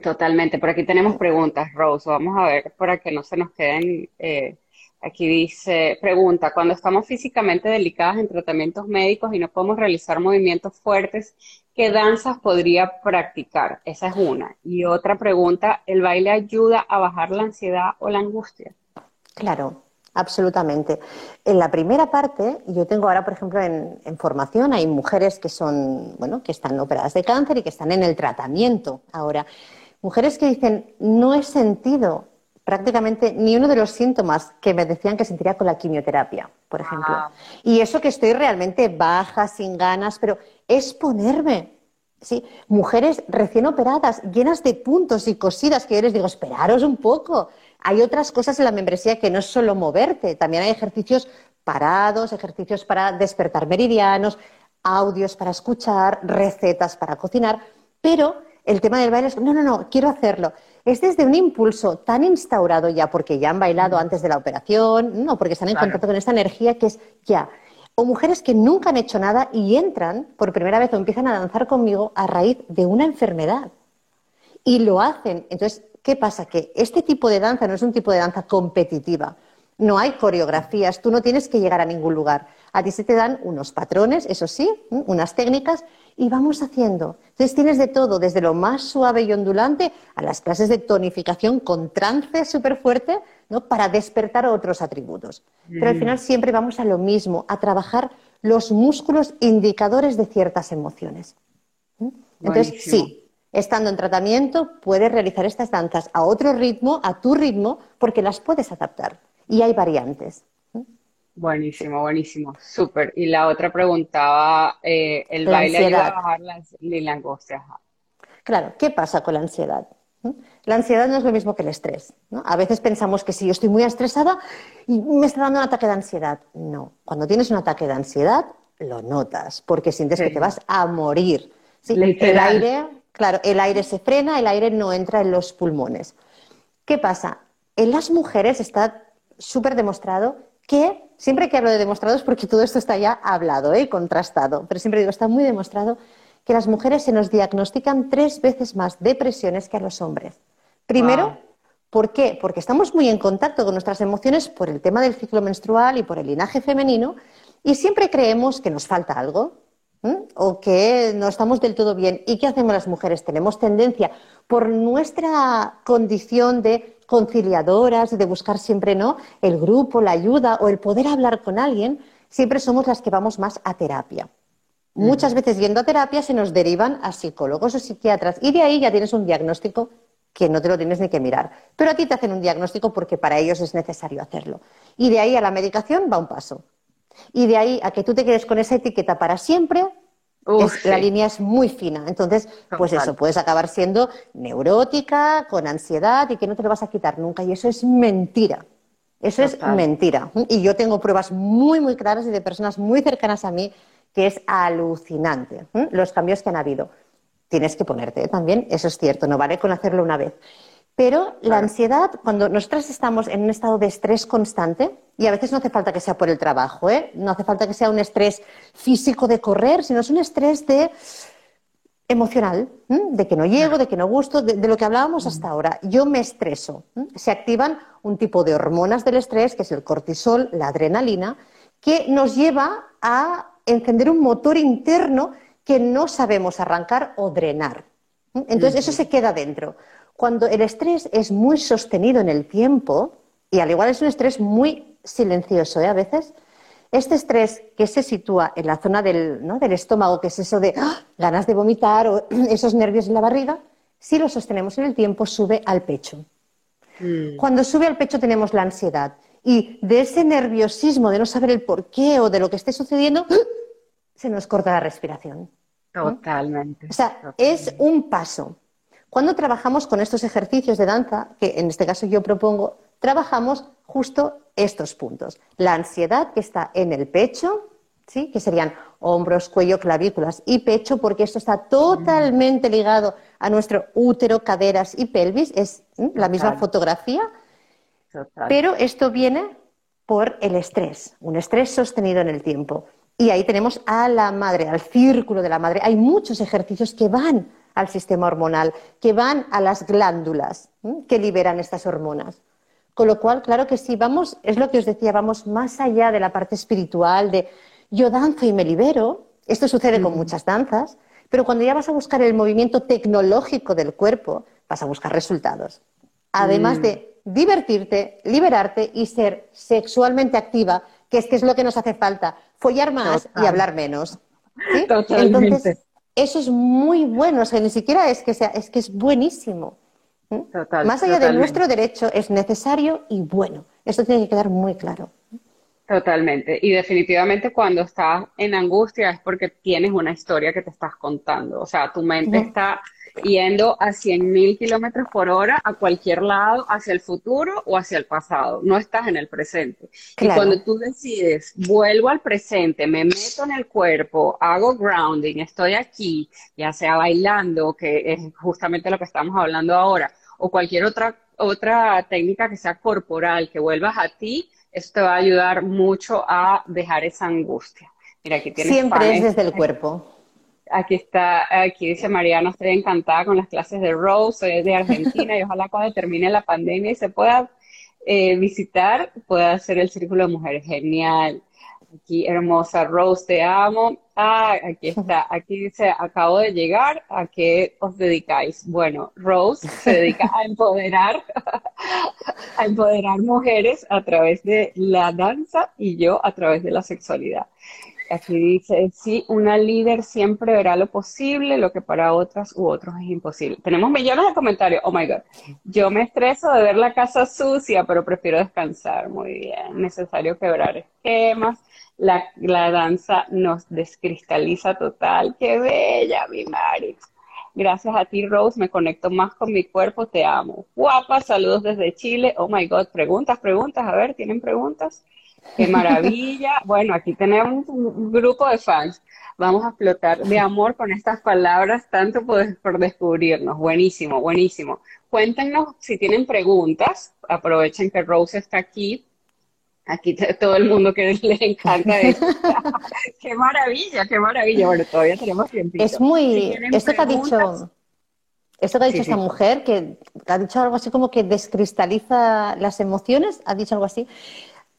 Totalmente. Por aquí tenemos preguntas, Rose. Vamos a ver para que no se nos queden. Eh, aquí dice, pregunta, cuando estamos físicamente delicadas en tratamientos médicos y no podemos realizar movimientos fuertes, ¿qué danzas podría practicar? Esa es una. Y otra pregunta, ¿el baile ayuda a bajar la ansiedad o la angustia?
Claro, Absolutamente. En la primera parte, yo tengo ahora, por ejemplo, en, formación, hay mujeres que son, bueno, que están operadas de cáncer y que están en el tratamiento ahora. Mujeres que dicen, no he sentido prácticamente ni uno de los síntomas que me decían que sentiría con la quimioterapia, por ejemplo. Ah. Y eso que estoy realmente baja, sin ganas, pero es ponerme. ¿sí? Mujeres recién operadas, llenas de puntos y cosidas, que yo les digo, esperaros un poco hay otras cosas en la membresía que no es solo moverte, también hay ejercicios parados, ejercicios para despertar meridianos, audios para escuchar, recetas para cocinar, pero el tema del baile es, no, no, no, quiero hacerlo. Es desde un impulso tan instaurado ya porque ya han bailado mm. antes de la operación, no, porque están en contacto con esta energía que es ya. O mujeres que nunca han hecho nada y entran por primera vez o empiezan a danzar conmigo a raíz de una enfermedad. Y lo hacen. Entonces, ¿Qué pasa? Que este tipo de danza no es un tipo de danza competitiva. No hay coreografías, tú no tienes que llegar a ningún lugar. A ti se te dan unos patrones, eso sí, unas técnicas, y vamos haciendo. Entonces tienes de todo, desde lo más suave y ondulante a las clases de tonificación con trance súper fuerte, ¿no? para despertar otros atributos. Pero al mm. final siempre vamos a lo mismo, a trabajar los músculos indicadores de ciertas emociones. Entonces, sí, Estando en tratamiento, puedes realizar estas danzas a otro ritmo, a tu ritmo, porque las puedes adaptar. Y hay variantes.
Buenísimo, buenísimo, súper. Y la otra preguntaba, eh, ¿el baile ayuda a bajar la, angustia?
Claro, ¿qué pasa con la ansiedad? La ansiedad no es lo mismo que el estrés. A veces pensamos que si yo estoy muy estresada y me está dando un ataque de ansiedad. No, cuando tienes un ataque de ansiedad, lo notas, porque sientes que te vas a morir. Sí, el aire, Claro, el aire se frena, el aire no entra en los pulmones. ¿Qué pasa? En las mujeres está súper demostrado que, siempre que hablo de demostrados, porque todo esto está ya hablado, y ¿eh? contrastado, pero siempre digo, está muy demostrado que las mujeres se nos diagnostican tres veces más depresiones que a los hombres. Primero, ¿por qué? Porque estamos muy en contacto con nuestras emociones por el tema del ciclo menstrual y por el linaje femenino y siempre creemos que nos falta algo, o que no estamos del todo bien. ¿Y qué hacemos las mujeres? Tenemos tendencia, por nuestra condición de conciliadoras y de buscar siempre ¿no? el grupo, la ayuda o el poder hablar con alguien, siempre somos las que vamos más a terapia. Muchas veces yendo a terapia se nos derivan a psicólogos o psiquiatras y de ahí ya tienes un diagnóstico que no te lo tienes ni que mirar. Pero a ti te hacen un diagnóstico porque para ellos es necesario hacerlo. Y de ahí a la medicación va un paso. Y de ahí a que tú te quedes con esa etiqueta para siempre, la línea es muy fina. Entonces, pues eso, puedes acabar siendo neurótica, con ansiedad y que no te lo vas a quitar nunca. Y eso es mentira. Eso es mentira. Y yo tengo pruebas muy, muy claras y de personas muy cercanas a mí que es alucinante los cambios que han habido. Tienes que ponerte ¿eh? también, eso es cierto, no vale con hacerlo una vez. Pero la ansiedad, cuando nosotras estamos en un estado de estrés constante, y a veces no hace falta que sea por el trabajo, ¿eh? no hace falta que sea un estrés físico de correr, sino es un estrés de emocional, de que no llego, de que no gusto, de, lo que hablábamos hasta ahora. Yo me estreso. Se activan un tipo de hormonas del estrés, que es el cortisol, la adrenalina, que nos lleva a encender un motor interno que no sabemos arrancar o drenar. Entonces, eso se queda dentro. Cuando el estrés es muy sostenido en el tiempo, y al igual es un estrés muy silencioso, ¿eh? a veces, este estrés que se sitúa en la zona del, estómago, que es eso de ¡ah! ganas de vomitar o esos nervios en la barriga, si lo sostenemos en el tiempo, sube al pecho. Mm. Cuando sube al pecho tenemos la ansiedad. Y de ese nerviosismo de no saber el por qué o de lo que esté sucediendo, ¡ah! se nos corta la respiración.
Totalmente.
O sea, es un paso. Cuando trabajamos con estos ejercicios de danza, que en este caso yo propongo, trabajamos justo estos puntos. La ansiedad que está en el pecho, ¿sí? que serían hombros, cuello, clavículas y pecho, porque esto está totalmente ligado a nuestro útero, caderas y pelvis, es la misma fotografía, pero esto viene por el estrés, un estrés sostenido en el tiempo. Y ahí tenemos a la madre, al círculo de la madre. Hay muchos ejercicios que van al sistema hormonal, que van a las glándulas que liberan estas hormonas. Con lo cual, claro que sí, vamos, es lo que os decía, vamos más allá de la parte espiritual, de yo danzo y me libero. Esto sucede con muchas danzas, pero cuando ya vas a buscar el movimiento tecnológico del cuerpo, vas a buscar resultados. Además mm. de divertirte, liberarte y ser sexualmente activa, que es que es lo que nos hace falta, follar más y hablar menos. Entonces, eso es muy bueno, o sea, ni siquiera es que sea, es que es buenísimo. Más allá de nuestro derecho, es necesario y bueno. Esto tiene que quedar muy claro.
Totalmente. Y definitivamente cuando estás en angustia es porque tienes una historia que te estás contando. O sea, tu mente está yendo a 100.000 kilómetros por hora a cualquier lado, hacia el futuro o hacia el pasado. No estás en el presente. Y cuando tú decides, vuelvo al presente, me meto en el cuerpo, hago grounding, estoy aquí, ya sea bailando, que es justamente lo que estamos hablando ahora, o cualquier otra, otra técnica que sea corporal, que vuelvas a ti, esto te va a ayudar mucho a dejar esa angustia.
Mira, aquí tienes Siempre es desde el cuerpo.
Aquí está, aquí dice Mariana, estoy encantada con las clases de Rose, soy de Argentina y ojalá cuando termine la pandemia y se pueda eh, visitar, pueda hacer el Círculo de Mujeres. Genial. Aquí, hermosa Rose, te amo. Ah, aquí está. Aquí dice, acabo de llegar. ¿A qué os dedicáis? Bueno, Rose se dedica a empoderar, a empoderar mujeres a través de la danza y yo a través de la sexualidad. Aquí dice, sí, una líder siempre verá lo posible, lo que para otras u otros es imposible. Tenemos millones de comentarios. Oh my God. Yo me estreso de ver la casa sucia, pero prefiero descansar. Muy bien. Necesario quebrar esquemas. La, la danza nos descristaliza total. Qué bella, mi Mari. Gracias a ti, Rose, me conecto más con mi cuerpo. Te amo. Guapa, saludos desde Chile. Oh my God. Preguntas, preguntas. A ver, ¿tienen preguntas? ¡Qué maravilla! Bueno, aquí tenemos un grupo de fans. Vamos a explotar de amor con estas palabras, tanto por, descubrirnos. Buenísimo, buenísimo. Cuéntenos si tienen preguntas. Aprovechen que Rose está aquí. Aquí todo el mundo que le encanta esto. ¡Qué maravilla, qué maravilla! Bueno, todavía tenemos tiempo.
Es muy... esto que ha dicho... Esto que ha dicho esta mujer, que ha dicho algo así como que descristaliza las emociones, ha dicho algo así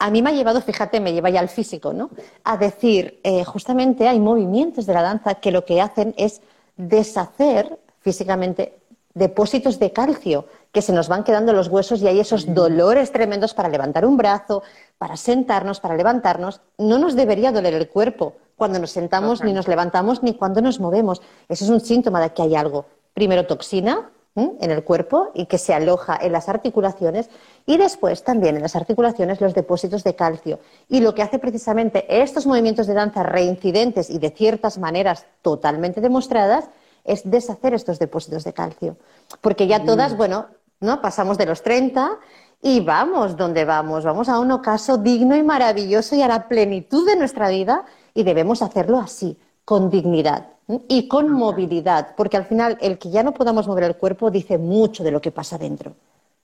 a mí me ha llevado, fíjate, me lleva ya al físico, ¿no? A decir, eh, justamente hay movimientos de la danza que lo que hacen es deshacer físicamente depósitos de calcio que se nos van quedando los huesos y hay esos dolores tremendos para levantar un brazo, para sentarnos, para levantarnos. No nos debería doler el cuerpo cuando nos sentamos, ni nos levantamos, ni cuando nos movemos. Eso es un síntoma de que hay algo. Primero toxina, en el cuerpo y que se aloja en las articulaciones y después también en las articulaciones los depósitos de calcio. Y lo que hace precisamente estos movimientos de danza reincidentes y de ciertas maneras totalmente demostradas es deshacer estos depósitos de calcio. Porque ya todas, bueno, ¿no? pasamos de los 30 y vamos donde vamos, vamos a un ocaso digno y maravilloso y a la plenitud de nuestra vida y debemos hacerlo así, con dignidad y con movilidad, porque al final el que ya no podamos mover el cuerpo dice mucho de lo que pasa dentro.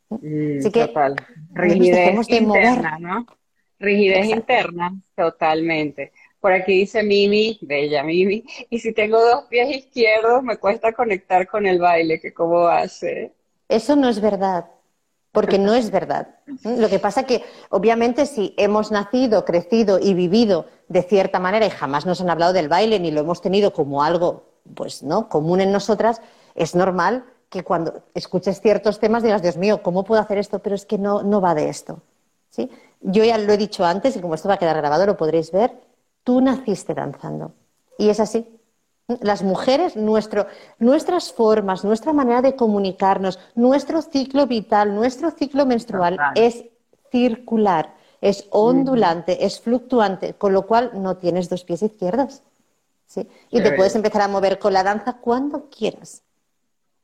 Mm, Así que total. Rigidez interna, ¿no? Rigidez interna, totalmente. Por aquí dice Mimi, bella Mimi, y si tengo dos pies izquierdos me cuesta conectar con el baile, que cómo hace.
Eso no es verdad porque no es verdad. Lo que pasa que, obviamente, si hemos nacido, crecido y vivido de cierta manera y jamás nos han hablado del baile ni lo hemos tenido como algo, pues, ¿no? común en nosotras, es normal que cuando escuches ciertos temas digas, Dios mío, ¿cómo puedo hacer esto? Pero es que no, no va de esto. ¿sí? Yo ya lo he dicho antes y como esto va a quedar grabado lo podréis ver, tú naciste danzando. Y es así. Las mujeres, nuestras formas, nuestra manera de comunicarnos, nuestro ciclo vital, nuestro ciclo menstrual es circular, es ondulante, es fluctuante, con lo cual no tienes dos pies izquierdos. ¿sí? Y te puedes empezar a mover con la danza cuando quieras.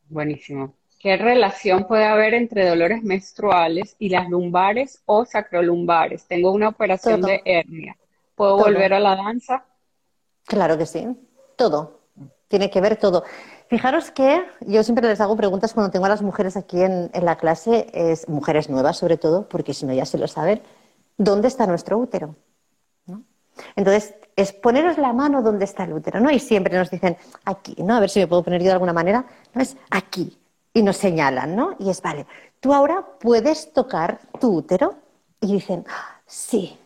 Buenísimo. ¿Qué relación puede haber entre dolores menstruales y las lumbares o sacrolumbares? Tengo una operación de hernia. ¿Puedo volver a la danza?
Claro que sí todo, tiene que ver todo. Fijaros que yo siempre les hago preguntas cuando tengo a las mujeres aquí en, la clase, es, mujeres nuevas sobre todo, porque si no ya se lo saben, ¿dónde está nuestro útero? Entonces, es poneros la mano donde está el útero, ¿no? Y siempre nos dicen aquí, ¿no? A ver si me puedo poner yo de alguna manera. No es aquí. Y nos señalan, ¿no? Y es, vale, tú ahora puedes tocar tu útero. Y dicen, sí.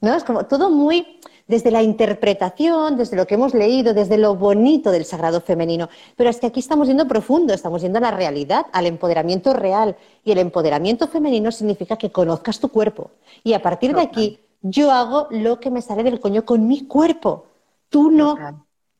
¿No? Es como todo muy desde la interpretación, desde lo que hemos leído, desde lo bonito del sagrado femenino. Pero es que aquí estamos yendo profundo, estamos yendo a la realidad, al empoderamiento real. Y el empoderamiento femenino significa que conozcas tu cuerpo. Y a partir de aquí yo hago lo que me sale del coño con mi cuerpo. Tú no,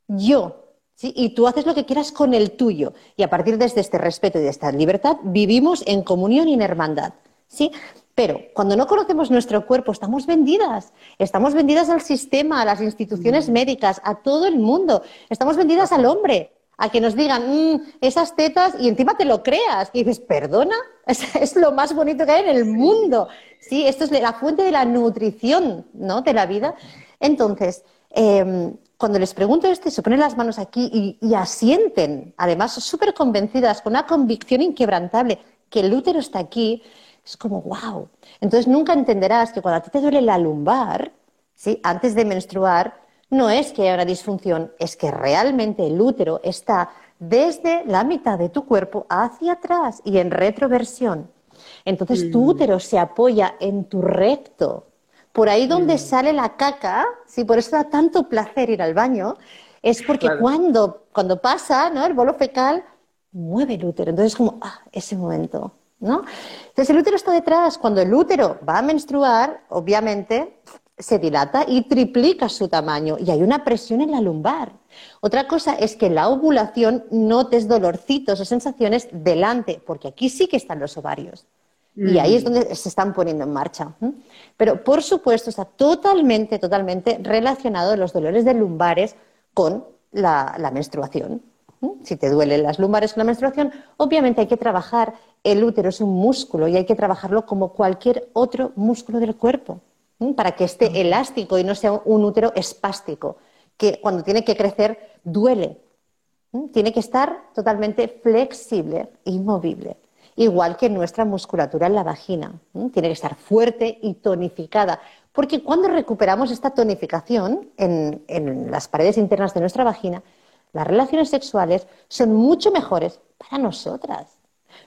yo. ¿sí? Y tú haces lo que quieras con el tuyo. Y a partir de este respeto y de esta libertad, vivimos en comunión y en hermandad. ¿sí? Pero cuando no conocemos nuestro cuerpo, estamos vendidas. Estamos vendidas al sistema, a las instituciones mm. médicas, a todo el mundo. Estamos vendidas al hombre a que nos digan mm, esas tetas y encima te lo creas. Y dices, perdona, es, lo más bonito que hay en el mundo. Sí, esto es la fuente de la nutrición ¿no? de la vida. Entonces, em, cuando les pregunto esto, se ponen las manos aquí y, asienten, además súper convencidas, con una convicción inquebrantable, que el útero está aquí, es como, wow. Entonces nunca entenderás que cuando a ti te duele la lumbar, ¿sí? antes de menstruar, no es que haya una disfunción, es que realmente el útero está desde la mitad de tu cuerpo hacia atrás y en retroversión. Entonces tu mm. útero se apoya en tu recto. Por ahí donde mm. sale la caca, si por eso da tanto placer ir al baño, es porque cuando, cuando pasa ¿no? el bolo fecal, mueve el útero. Entonces es como, ah, ese momento. ¿No? Entonces el útero está detrás. Cuando el útero va a menstruar, obviamente se dilata y triplica su tamaño y hay una presión en la lumbar. Otra cosa es que la ovulación notes dolorcitos o sensaciones delante, porque aquí sí que están los ovarios. Y ahí es mm. donde se están poniendo en marcha. Pero, por supuesto, está totalmente, totalmente relacionado los dolores de lumbares con la, menstruación. Si te duelen las lumbares con la menstruación, obviamente hay que trabajar. El útero es un músculo y hay que trabajarlo como cualquier otro músculo del cuerpo para que esté elástico y no sea un útero espástico, que cuando tiene que crecer duele. Tiene que estar totalmente flexible e movible, igual que nuestra musculatura en la vagina. Tiene que estar fuerte y tonificada, porque cuando recuperamos esta tonificación en las paredes internas de nuestra vagina, las relaciones sexuales son mucho mejores para nosotras.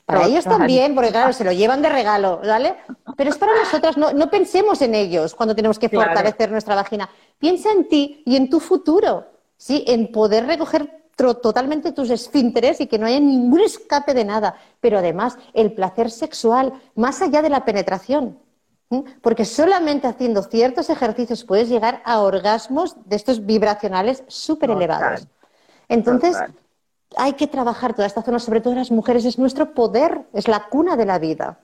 Para ellos también, porque claro, se lo llevan de regalo, ¿vale? Pero es para nosotras, no, pensemos en ellos cuando tenemos que fortalecer nuestra vagina. Piensa en ti y en tu futuro, ¿sí? En poder recoger totalmente tus esfínteres y que no haya ningún escape de nada. Pero además, el placer sexual, más allá de la penetración. Porque solamente haciendo ciertos ejercicios puedes llegar a orgasmos de estos vibracionales súper elevados. Entonces, hay que trabajar toda esta zona, sobre todo las mujeres, es nuestro poder, es la cuna de la vida.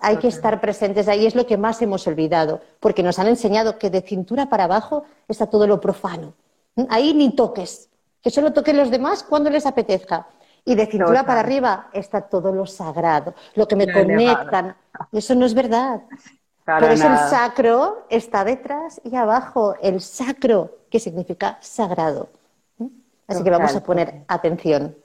Hay que estar presentes ahí, es lo que más hemos olvidado, porque nos han enseñado que de cintura para abajo está todo lo profano. Ahí ni toques, que solo toquen los demás cuando les apetezca. Y de cintura para arriba está todo lo sagrado, lo que me conectan. Eso no es verdad. Por eso el sacro está detrás y abajo, el sacro, que significa sagrado. Así que vamos a poner atención.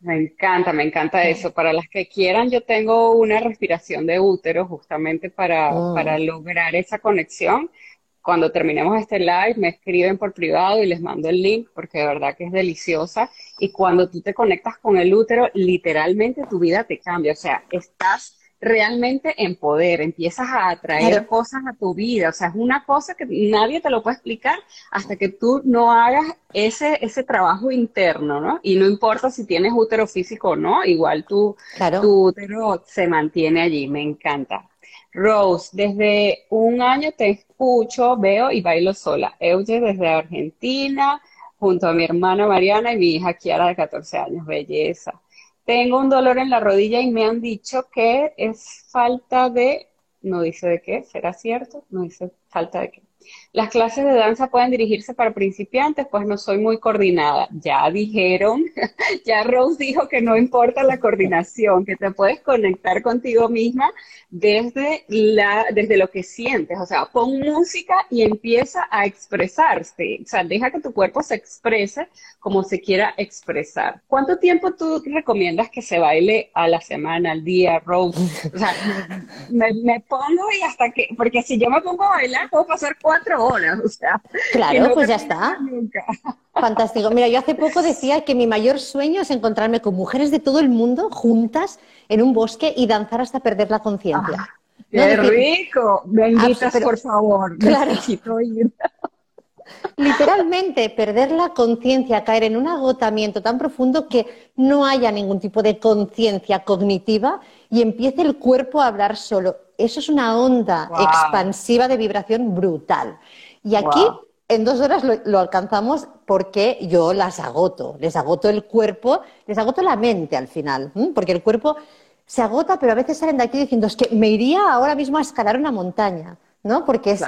Me encanta, me encanta eso. Para las que quieran, yo tengo una respiración de útero justamente para, mm. para lograr esa conexión. Cuando terminemos este live, me escriben por privado y les mando el link porque de verdad que es deliciosa. Y cuando tú te conectas con el útero, literalmente tu vida te cambia. O sea, estás realmente en poder, empiezas a atraer cosas a tu vida, o sea, es una cosa que nadie te lo puede explicar hasta que tú no hagas ese, ese trabajo interno, ¿no? Y no importa si tienes útero físico o no, igual tu, tu útero se mantiene allí, me encanta. Rose, desde un año te escucho, veo y bailo sola. Euge desde Argentina, junto a mi hermana Mariana y mi hija Kiara de 14 años, belleza tengo un dolor en la rodilla y me han dicho que es falta de, no dice de qué, ¿será cierto? No dice falta de qué. Las clases de danza pueden dirigirse para principiantes, pues no soy muy coordinada. Ya dijeron, ya Rose dijo que no importa la coordinación, que te puedes conectar contigo misma desde, la, desde lo que sientes. O sea, pon música y empieza a expresarse. O sea, deja que tu cuerpo se exprese como se quiera expresar. ¿Cuánto tiempo tú recomiendas que se baile a la semana, al día, Rose? O sea, me, me pongo y hasta que, porque si yo me pongo a bailar, puedo pasar cuatro o sea.
Claro, pues ya está. Fantástico. Mira, yo hace poco decía que mi mayor sueño es encontrarme con mujeres de todo el mundo juntas en un bosque y danzar hasta perder la conciencia.
Ah, ¡Qué rico! Me invitas, por favor. Claro. Necesito ir.
Literalmente, perder la conciencia, caer en un agotamiento tan profundo que no haya ningún tipo de conciencia cognitiva y empiece el cuerpo a hablar solo. Eso es una onda expansiva de vibración brutal. Y aquí, en dos horas lo, alcanzamos porque yo las agoto. Les agoto el cuerpo, les agoto la mente al final. Porque el cuerpo se agota, pero a veces salen de aquí diciendo, es que me iría ahora mismo a escalar una montaña, ¿no? Porque es,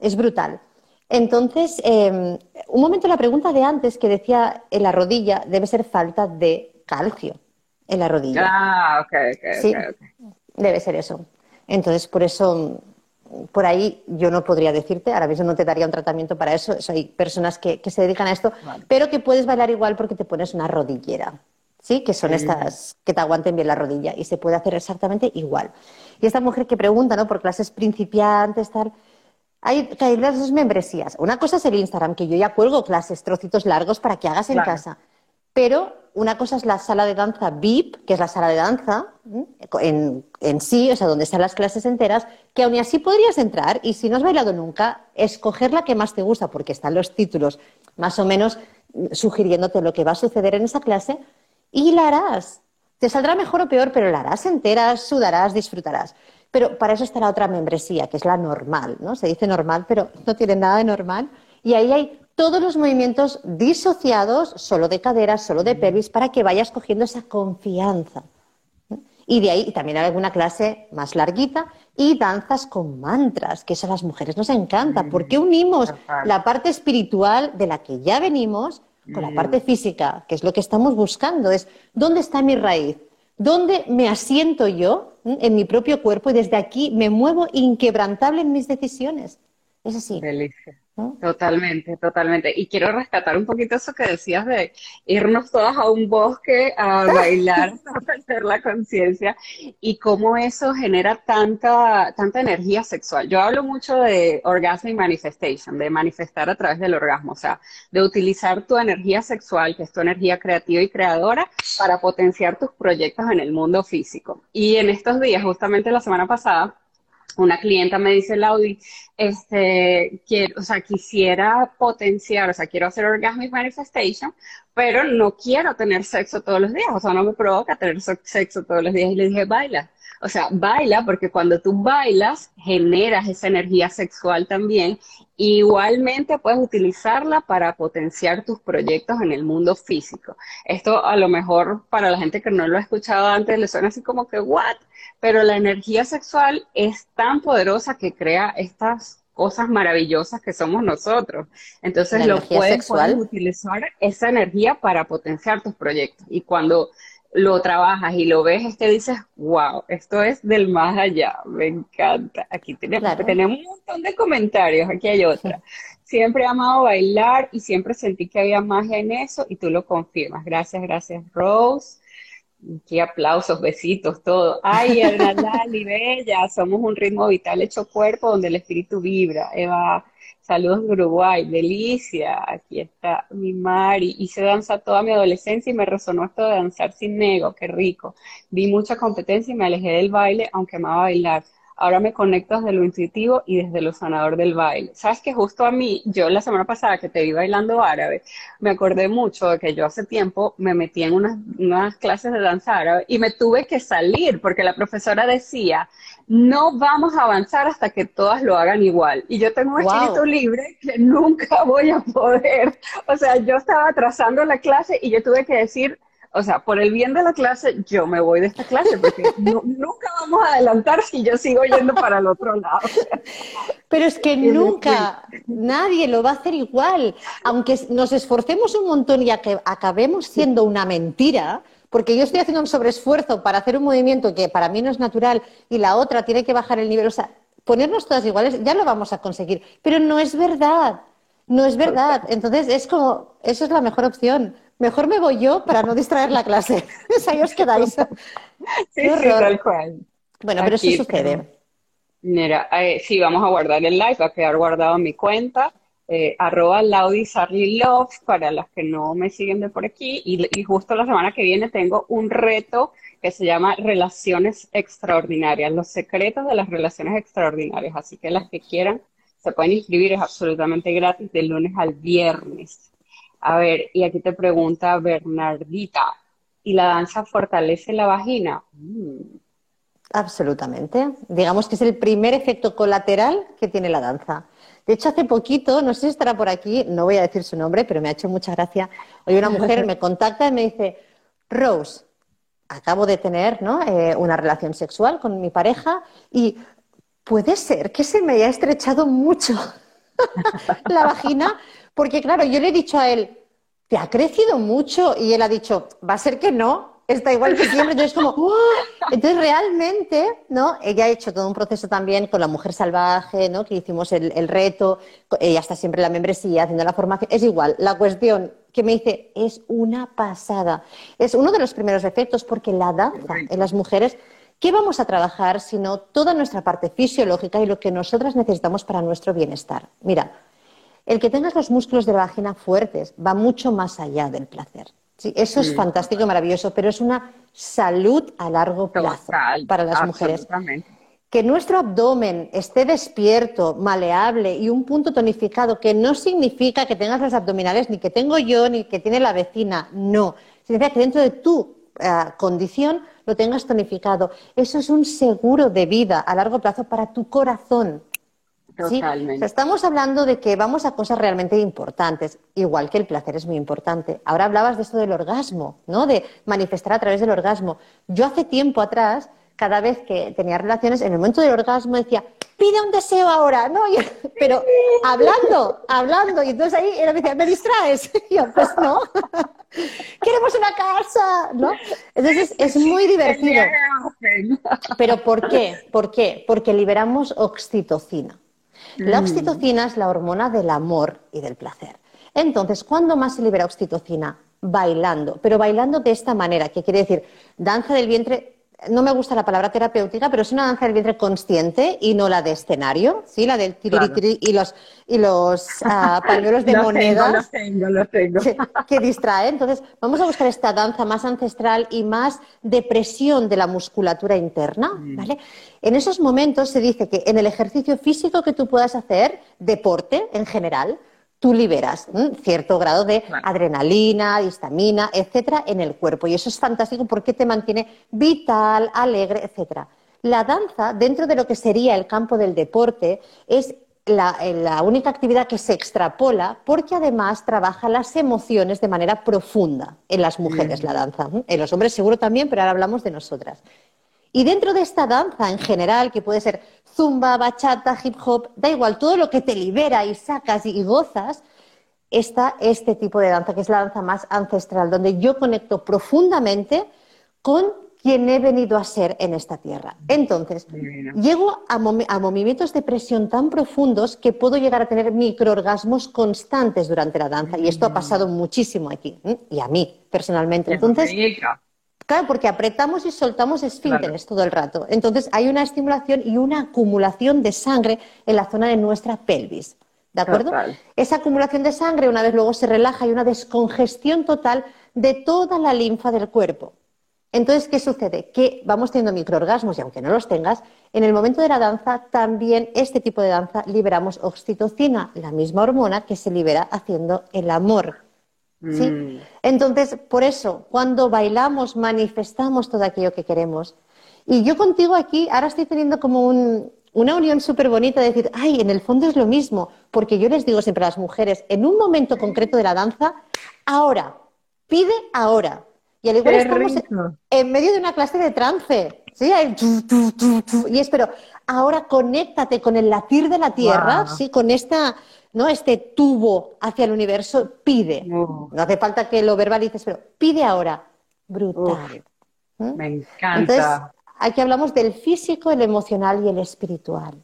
es brutal. Entonces, em, un momento la pregunta de antes que decía en la rodilla debe ser falta de calcio en la rodilla.
Ah, ok, ok.
Sí, debe ser eso. Entonces, por eso, por ahí yo no podría decirte, ahora mismo no te daría un tratamiento para eso, hay personas que, se dedican a esto, pero que puedes bailar igual porque te pones una rodillera. ¿sí? Que son estas que te aguanten bien la rodilla y se puede hacer exactamente igual. Y esta mujer que pregunta, ¿no? Por clases principiantes, tal, hay, hay dos membresías. Una cosa es el Instagram, que yo ya cuelgo clases, trocitos largos para que hagas en casa. Pero una cosa es la sala de danza VIP, que es la sala de danza en, en, sí, o sea, donde están las clases enteras, que aún así podrías entrar y si no has bailado nunca, escoger la que más te gusta, porque están los títulos más o menos sugiriéndote lo que va a suceder en esa clase y la harás. Te saldrá mejor o peor, pero la harás entera, sudarás, disfrutarás. Pero para eso está la otra membresía, que es la normal, ¿no? Se dice normal, pero no tiene nada de normal. Y ahí hay todos los movimientos disociados, solo de caderas, solo de pelvis, para que vayas cogiendo esa confianza. Y de ahí también hay alguna clase más larguita y danzas con mantras, que eso a las mujeres nos encanta, porque unimos la parte espiritual de la que ya venimos con la parte física, que es lo que estamos buscando, es dónde está mi raíz, ¿Dónde me asiento yo en mi propio cuerpo y desde aquí me muevo inquebrantable en mis decisiones? Es así.
Delicia. Totalmente, totalmente. Y quiero rescatar un poquito eso que decías de irnos todas a un bosque a bailar, a perder la conciencia y cómo eso genera tanta, tanta energía sexual. Yo hablo mucho de orgasmo y manifestation, de manifestar a través del orgasmo, o sea, de utilizar tu energía sexual, que es tu energía creativa y creadora, para potenciar tus proyectos en el mundo físico. Y en estos días, justamente la semana pasada, una clienta me dice, Laudi, este, quiero, o sea, quisiera potenciar, o sea, quiero hacer orgasmic manifestation, pero no quiero tener sexo todos los días, o sea, no me provoca tener sexo todos los días. Y le dije, baila. O sea, baila porque cuando tú bailas generas esa energía sexual también. igualmente puedes utilizarla para potenciar tus proyectos en el mundo físico. Esto a lo mejor para la gente que no lo ha escuchado antes le suena así como que, ¿what? Pero la energía sexual es tan poderosa que crea estas cosas maravillosas que somos nosotros. Entonces lo puedes, puedes utilizar esa energía para potenciar tus proyectos. Y cuando lo trabajas y lo ves, es que dices, wow, esto es del más allá, me encanta. Aquí tenemos, tenemos un montón de comentarios, aquí hay otra. Siempre he amado bailar y siempre sentí que había magia en eso y tú lo confirmas. Gracias, gracias, Rose. Qué aplausos, besitos, todo. Ay, Hernandali, bella, somos un ritmo vital hecho cuerpo donde el espíritu vibra. Eva Saludos de Uruguay, delicia. Aquí está mi Mari. Hice danza toda mi adolescencia y me resonó esto de danzar sin nego, qué rico. Vi mucha competencia y me alejé del baile, aunque amaba bailar. Ahora me conecto desde lo intuitivo y desde lo sanador del baile. Sabes que justo a mí, yo la semana pasada que te vi bailando árabe, me acordé mucho de que yo hace tiempo me metí en unas, unas clases de danza árabe y me tuve que salir porque la profesora decía, no vamos a avanzar hasta que todas lo hagan igual. Y yo tengo un espíritu libre que nunca voy a poder. O sea, yo estaba atrasando la clase y yo tuve que decir, o sea, por el bien de la clase, yo me voy de esta clase, porque nunca vamos a adelantar si yo sigo yendo para el otro lado.
Pero es que nunca nadie lo va a hacer igual. Aunque nos esforcemos un montón y acabemos siendo una mentira, porque yo estoy haciendo un sobreesfuerzo para hacer un movimiento que para mí no es natural y la otra tiene que bajar el nivel. O sea, ponernos todas iguales ya lo vamos a conseguir, pero no es verdad. No es verdad. Entonces es como, eso es la mejor opción. Mejor me voy yo para no distraer la clase. Ahí os quedáis.
Sí, sí, tal cual.
Bueno, pero eso sucede.
Mira, eh, sí, vamos a guardar el live, va a quedar guardado en mi cuenta, eh, arroba Love para las que no me siguen de por aquí. Y, justo la semana que viene tengo un reto que se llama Relaciones Extraordinarias, los secretos de las relaciones extraordinarias. Así que las que quieran se pueden inscribir, es absolutamente gratis de lunes al viernes. A ver, y aquí te pregunta Bernardita, ¿y la danza fortalece la vagina? Mm.
Absolutamente. Digamos que es el primer efecto colateral que tiene la danza. De hecho, hace poquito, no sé si estará por aquí, no voy a decir su nombre, pero me ha hecho mucha gracia. Hoy una mujer me contacta y me dice, Rose, acabo de tener eh, una relación sexual con mi pareja y puede ser que se me haya estrechado mucho la vagina, porque claro, yo le he dicho a él, ¿te ha crecido mucho? Y él ha dicho, va a ser que no, está igual que siempre. Entonces, como, entonces realmente, ¿no? Ella ha hecho todo un proceso también con la mujer salvaje, ¿no? Que hicimos el, el reto, ella está siempre en la membresía, haciendo la formación. Es igual, la cuestión que me dice es una pasada. Es uno de los primeros efectos porque la danza en las mujeres ¿Qué vamos a trabajar sino toda nuestra parte fisiológica y lo que nosotras necesitamos para nuestro bienestar? Mira, el que tengas los músculos de la vagina fuertes va mucho más allá del placer. Sí, eso es fantástico y maravilloso, pero es una salud a largo plazo para las mujeres. Que nuestro abdomen esté despierto, maleable y un punto tonificado, que no significa que tengas los abdominales ni que tengo yo ni que tiene la vecina, no. Significa que dentro de tu eh, condición lo tengas tonificado. Eso es un seguro de vida a largo plazo para tu corazón,
Totalmente.
estamos hablando de que vamos a cosas realmente importantes, igual que el placer es muy importante. Ahora hablabas de esto del orgasmo, ¿no? De manifestar a través del orgasmo. Yo hace tiempo atrás, cada vez que tenía relaciones, en el momento del orgasmo decía, pide un deseo ahora, ¿no? pero hablando, hablando. Y entonces ahí él me decía, ¿me distraes? Y yo, pues no. Queremos una casa, ¿no? Entonces es muy divertido. Pero ¿por qué? ¿Por qué? Porque liberamos oxitocina. La mm. oxitocina es la hormona del amor y del placer. Entonces, ¿cuándo más se libera oxitocina? Bailando, pero bailando de esta manera, que quiere decir danza del vientre no me gusta la palabra terapéutica, pero es una danza del vientre consciente y no la de escenario, ¿sí? La del tiri y los, y los uh, pañuelos de monedas Que, distrae. Entonces, vamos a buscar esta danza más ancestral y más de presión de la musculatura interna, mm. ¿vale? En esos momentos se dice que en el ejercicio físico que tú puedas hacer, deporte en general, tú liberas cierto grado de adrenalina, histamina, etcétera, en el cuerpo. Y eso es fantástico porque te mantiene vital, alegre, etcétera. La danza, dentro de lo que sería el campo del deporte, es la, la, única actividad que se extrapola porque además trabaja las emociones de manera profunda en las mujeres, la danza. En los hombres seguro también, pero ahora hablamos de nosotras. Y dentro de esta danza en general, que puede ser zumba, bachata, hip hop, da igual, todo lo que te libera y sacas y gozas, está este tipo de danza, que es la danza más ancestral, donde yo conecto profundamente con quien he venido a ser en esta tierra. Entonces, llego a, movimientos de presión tan profundos que puedo llegar a tener microorgasmos constantes durante la danza. Y esto ha pasado muchísimo aquí, y a mí personalmente. Entonces, Claro, porque apretamos y soltamos esfínteres todo el rato. Entonces hay una estimulación y una acumulación de sangre en la zona de nuestra pelvis. ¿De acuerdo? Esa acumulación de sangre una vez luego se relaja y una descongestión total de toda la linfa del cuerpo. Entonces, ¿qué sucede? Que vamos teniendo microorgasmos y aunque no los tengas, en el momento de la danza también este tipo de danza liberamos oxitocina, la misma hormona que se libera haciendo el amor. ¿Sí? Mm. Entonces, por eso, cuando bailamos, manifestamos todo aquello que queremos. Y yo contigo aquí, ahora estoy teniendo como una unión súper bonita de decir, ay, en el fondo es lo mismo, porque yo les digo siempre a las mujeres, en un momento concreto de la danza, ahora, pide ahora. Y al igual estamos en, medio de una clase de trance, ¿sí? y es, pero ahora conéctate con el latir de la tierra, ¿sí? Con esta ¿no? Este tubo hacia el universo pide. No hace falta que lo verbalices, pero pide ahora. Brutal.
¿Mm? Me encanta.
Entonces, aquí hablamos del físico, el emocional y el espiritual.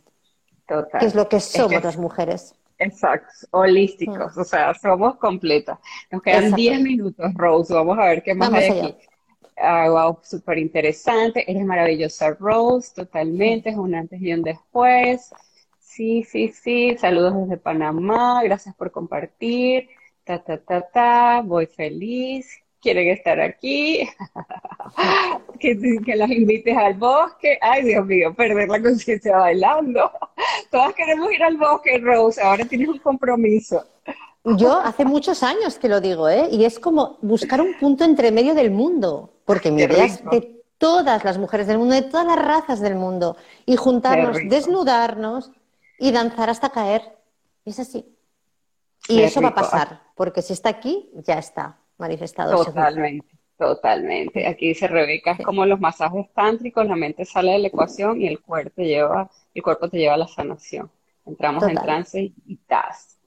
Total.
Que es lo que somos las mujeres.
Exacto, holísticos, mm. o sea, somos completas. Nos quedan 10 minutos, Rose, vamos a ver qué más hay aquí. Ah, wow, súper interesante. Eres maravillosa, Rose, totalmente. Es un antes y un después. Sí, sí, sí. Saludos desde Panamá. Gracias por compartir. Ta, ta, ta, ta. Voy feliz. Quieren estar aquí. que, que las invites al bosque. Ay, Dios mío, perder la conciencia bailando. Todas queremos ir al bosque, Rose. Ahora tienes un compromiso.
Yo hace muchos años que lo digo, ¿eh? Y es como buscar un punto entre medio del mundo, porque mi idea es de todas las mujeres del mundo, de todas las razas del mundo, y juntarnos, desnudarnos y danzar hasta caer. es así. Y eso va a pasar, porque si está aquí, ya está manifestado.
Totalmente, totalmente. Aquí dice Rebeca, es como los masajes tántricos, la mente sale de la ecuación y el cuerpo te lleva, el cuerpo te lleva a la sanación. Entramos en trance y tas.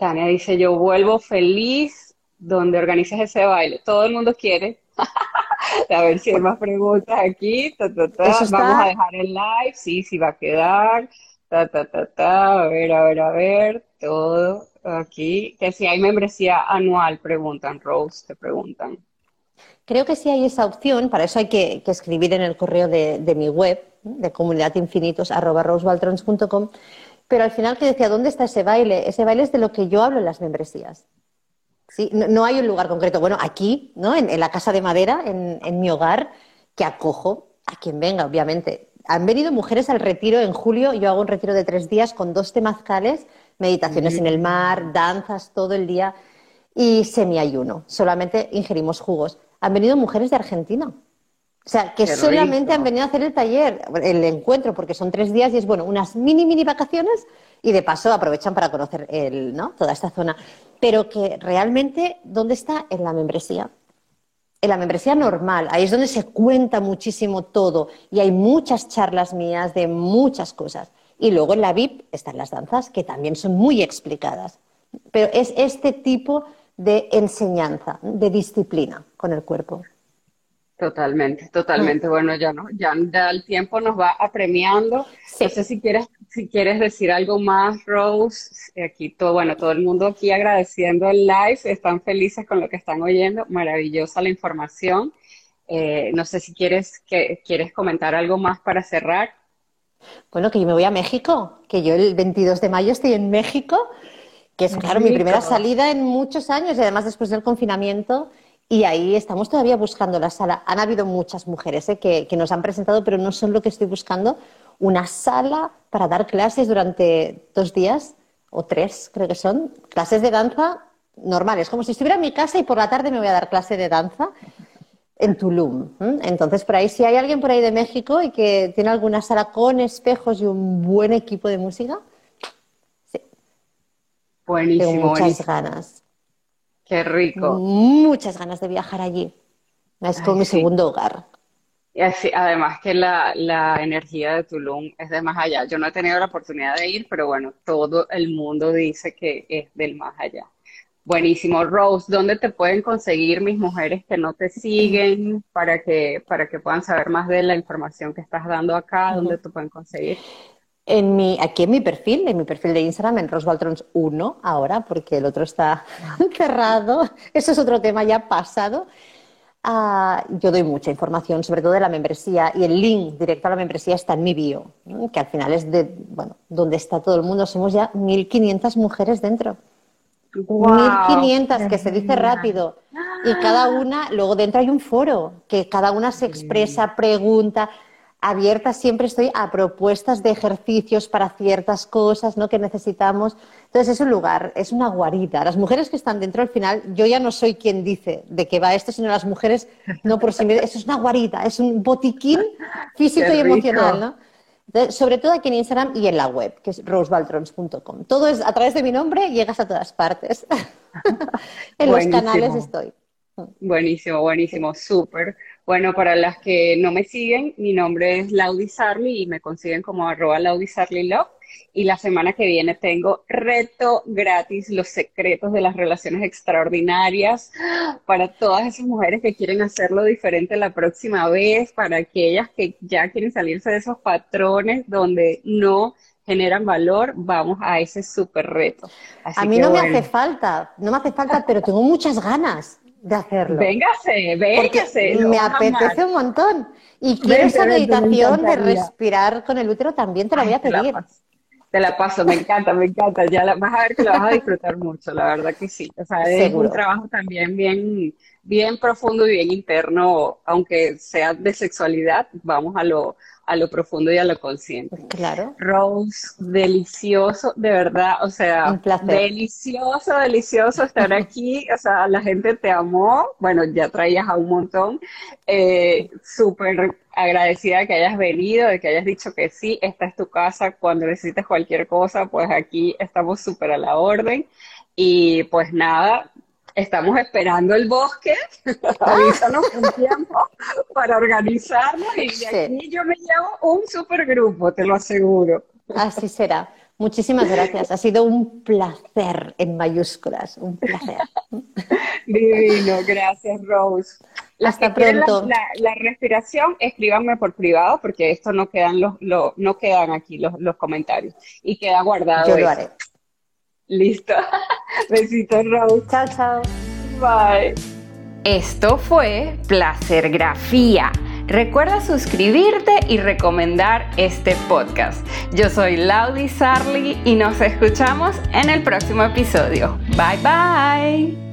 Tania dice, yo vuelvo feliz donde organizas ese baile. Todo el mundo quiere. a ver si hay más preguntas aquí. Vamos a dejar el live. Sí, sí va a quedar. Ta, ta, ta, ta. A ver, a ver, a ver. Todo aquí. Que si hay membresía anual, preguntan, Rose, te preguntan.
Creo que sí hay esa opción. Para eso hay que, escribir en el correo de, mi web, de comunidadinfinitos, arroba rosebaltrons.com pero al final que decía, ¿dónde está ese baile? Ese baile es de lo que yo hablo en las membresías. ¿Sí? No, hay un lugar concreto. Bueno, aquí, ¿no? en, la casa de madera, en, mi hogar, que acojo a quien venga, obviamente. Han venido mujeres al retiro en julio. Yo hago un retiro de tres días con dos temazcales, meditaciones en el mar, danzas todo el día y semi-ayuno. Solamente ingerimos jugos. Han venido mujeres de Argentina. O sea, que solamente han venido a hacer el taller, el encuentro, porque son tres días y es, bueno, unas mini, mini vacaciones y de paso aprovechan para conocer el, ¿no? toda esta zona. Pero que realmente, ¿dónde está? En la membresía. En la membresía normal, ahí es donde se cuenta muchísimo todo y hay muchas charlas mías de muchas cosas. Y luego en la VIP están las danzas, que también son muy explicadas. Pero es este tipo de enseñanza, de disciplina con el cuerpo.
Totalmente, totalmente. Mm. Bueno, ya no, ya, el tiempo nos va apremiando. No sé si quieres, si quieres decir algo más, Rose. Aquí todo, bueno, todo el mundo aquí agradeciendo el live, están felices con lo que están oyendo. Maravillosa la información. Eh, no sé si quieres que quieres comentar algo más para cerrar.
Bueno, que yo me voy a México, que yo el 22 de mayo estoy en México, que es claro mi primera salida en muchos años y además después del confinamiento y ahí estamos todavía buscando la sala. Han habido muchas mujeres ¿eh? que, nos han presentado, pero no son lo que estoy buscando. Una sala para dar clases durante dos días o tres, creo que son. Clases de danza normales, como si estuviera en mi casa y por la tarde me voy a dar clase de danza en Tulum. Entonces, por ahí, si hay alguien por ahí de México y que tiene alguna sala con espejos y un buen equipo de música, sí.
Buenísimo.
Tengo muchas ganas.
Qué rico.
Muchas ganas de viajar allí. Es como mi segundo hogar.
Y así, además que la, la, energía de Tulum es de más allá. Yo no he tenido la oportunidad de ir, pero bueno, todo el mundo dice que es del más allá. Buenísimo. Rose, ¿dónde te pueden conseguir mis mujeres que no te siguen para que, para que puedan saber más de la información que estás dando acá? ¿Dónde te pueden conseguir?
En mi, aquí en mi perfil, en mi perfil de Instagram, en Rosbaltrons 1 ahora, porque el otro está cerrado. Eso es otro tema ya pasado. Ah, yo doy mucha información, sobre todo de la membresía, y el link directo a la membresía está en mi bio, que al final es de, bueno, donde está todo el mundo. Somos ya 1.500 mujeres dentro. 1.500, que se dice rápido. Y cada una, luego dentro hay un foro, que cada una se expresa, pregunta abierta siempre estoy a propuestas de ejercicios para ciertas cosas ¿no? que necesitamos. Entonces es un lugar, es una guarida. Las mujeres que están dentro al final, yo ya no soy quien dice de qué va esto, sino las mujeres no por sí mismas. Eso es una guarida, es un botiquín físico y emocional. ¿no? sobre todo aquí en Instagram y en la web, que es rosebaltrons.com. Todo es a través de mi nombre, llegas a todas partes. en los canales estoy.
Buenísimo, buenísimo, súper. Bueno, para las que no me siguen, mi nombre es Laudi Sarli y me consiguen como arroba Laudi Love. Y la semana que viene tengo reto gratis, los secretos de las relaciones extraordinarias para todas esas mujeres que quieren hacerlo diferente la próxima vez, para aquellas que ya quieren salirse de esos patrones donde no generan valor, vamos a ese súper reto.
a mí no me hace falta, no me hace falta, pero tengo muchas ganas de hacerlo.
Véngase, véngase.
me apetece un montón. Y quiero esa meditación de respirar con el útero también, te la voy a pedir.
Te la paso, me encanta, me encanta. Ya la, vas a ver que la vas a disfrutar mucho, la verdad que sí. O sea, es un trabajo también bien, bien profundo y bien interno, aunque sea de sexualidad, vamos a lo, a lo profundo y a lo consciente.
Claro.
Rose, delicioso, de verdad, o sea, delicioso, delicioso estar aquí, o sea, la gente te amó, bueno, ya traías a un montón, eh, súper agradecida de que hayas venido, de que hayas dicho que sí, esta es tu casa, cuando necesites cualquier cosa, pues aquí estamos súper a la orden. Y pues nada, estamos esperando el bosque, avísanos un tiempo para organizarnos y de aquí yo me llevo un supergrupo, te lo aseguro.
Así será. Muchísimas gracias. Ha sido un placer en mayúsculas, un placer.
Divino, gracias Rose.
Hasta pronto.
La, respiración, escríbanme por privado porque esto no quedan los, no quedan aquí los, los comentarios y queda guardado.
Yo lo haré.
Listo. Besitos, Rose.
Chao, chao.
Bye.
Esto fue Placergrafía. Recuerda suscribirte y recomendar este podcast. Yo soy Laudi Sarli y nos escuchamos en el próximo episodio. Bye bye.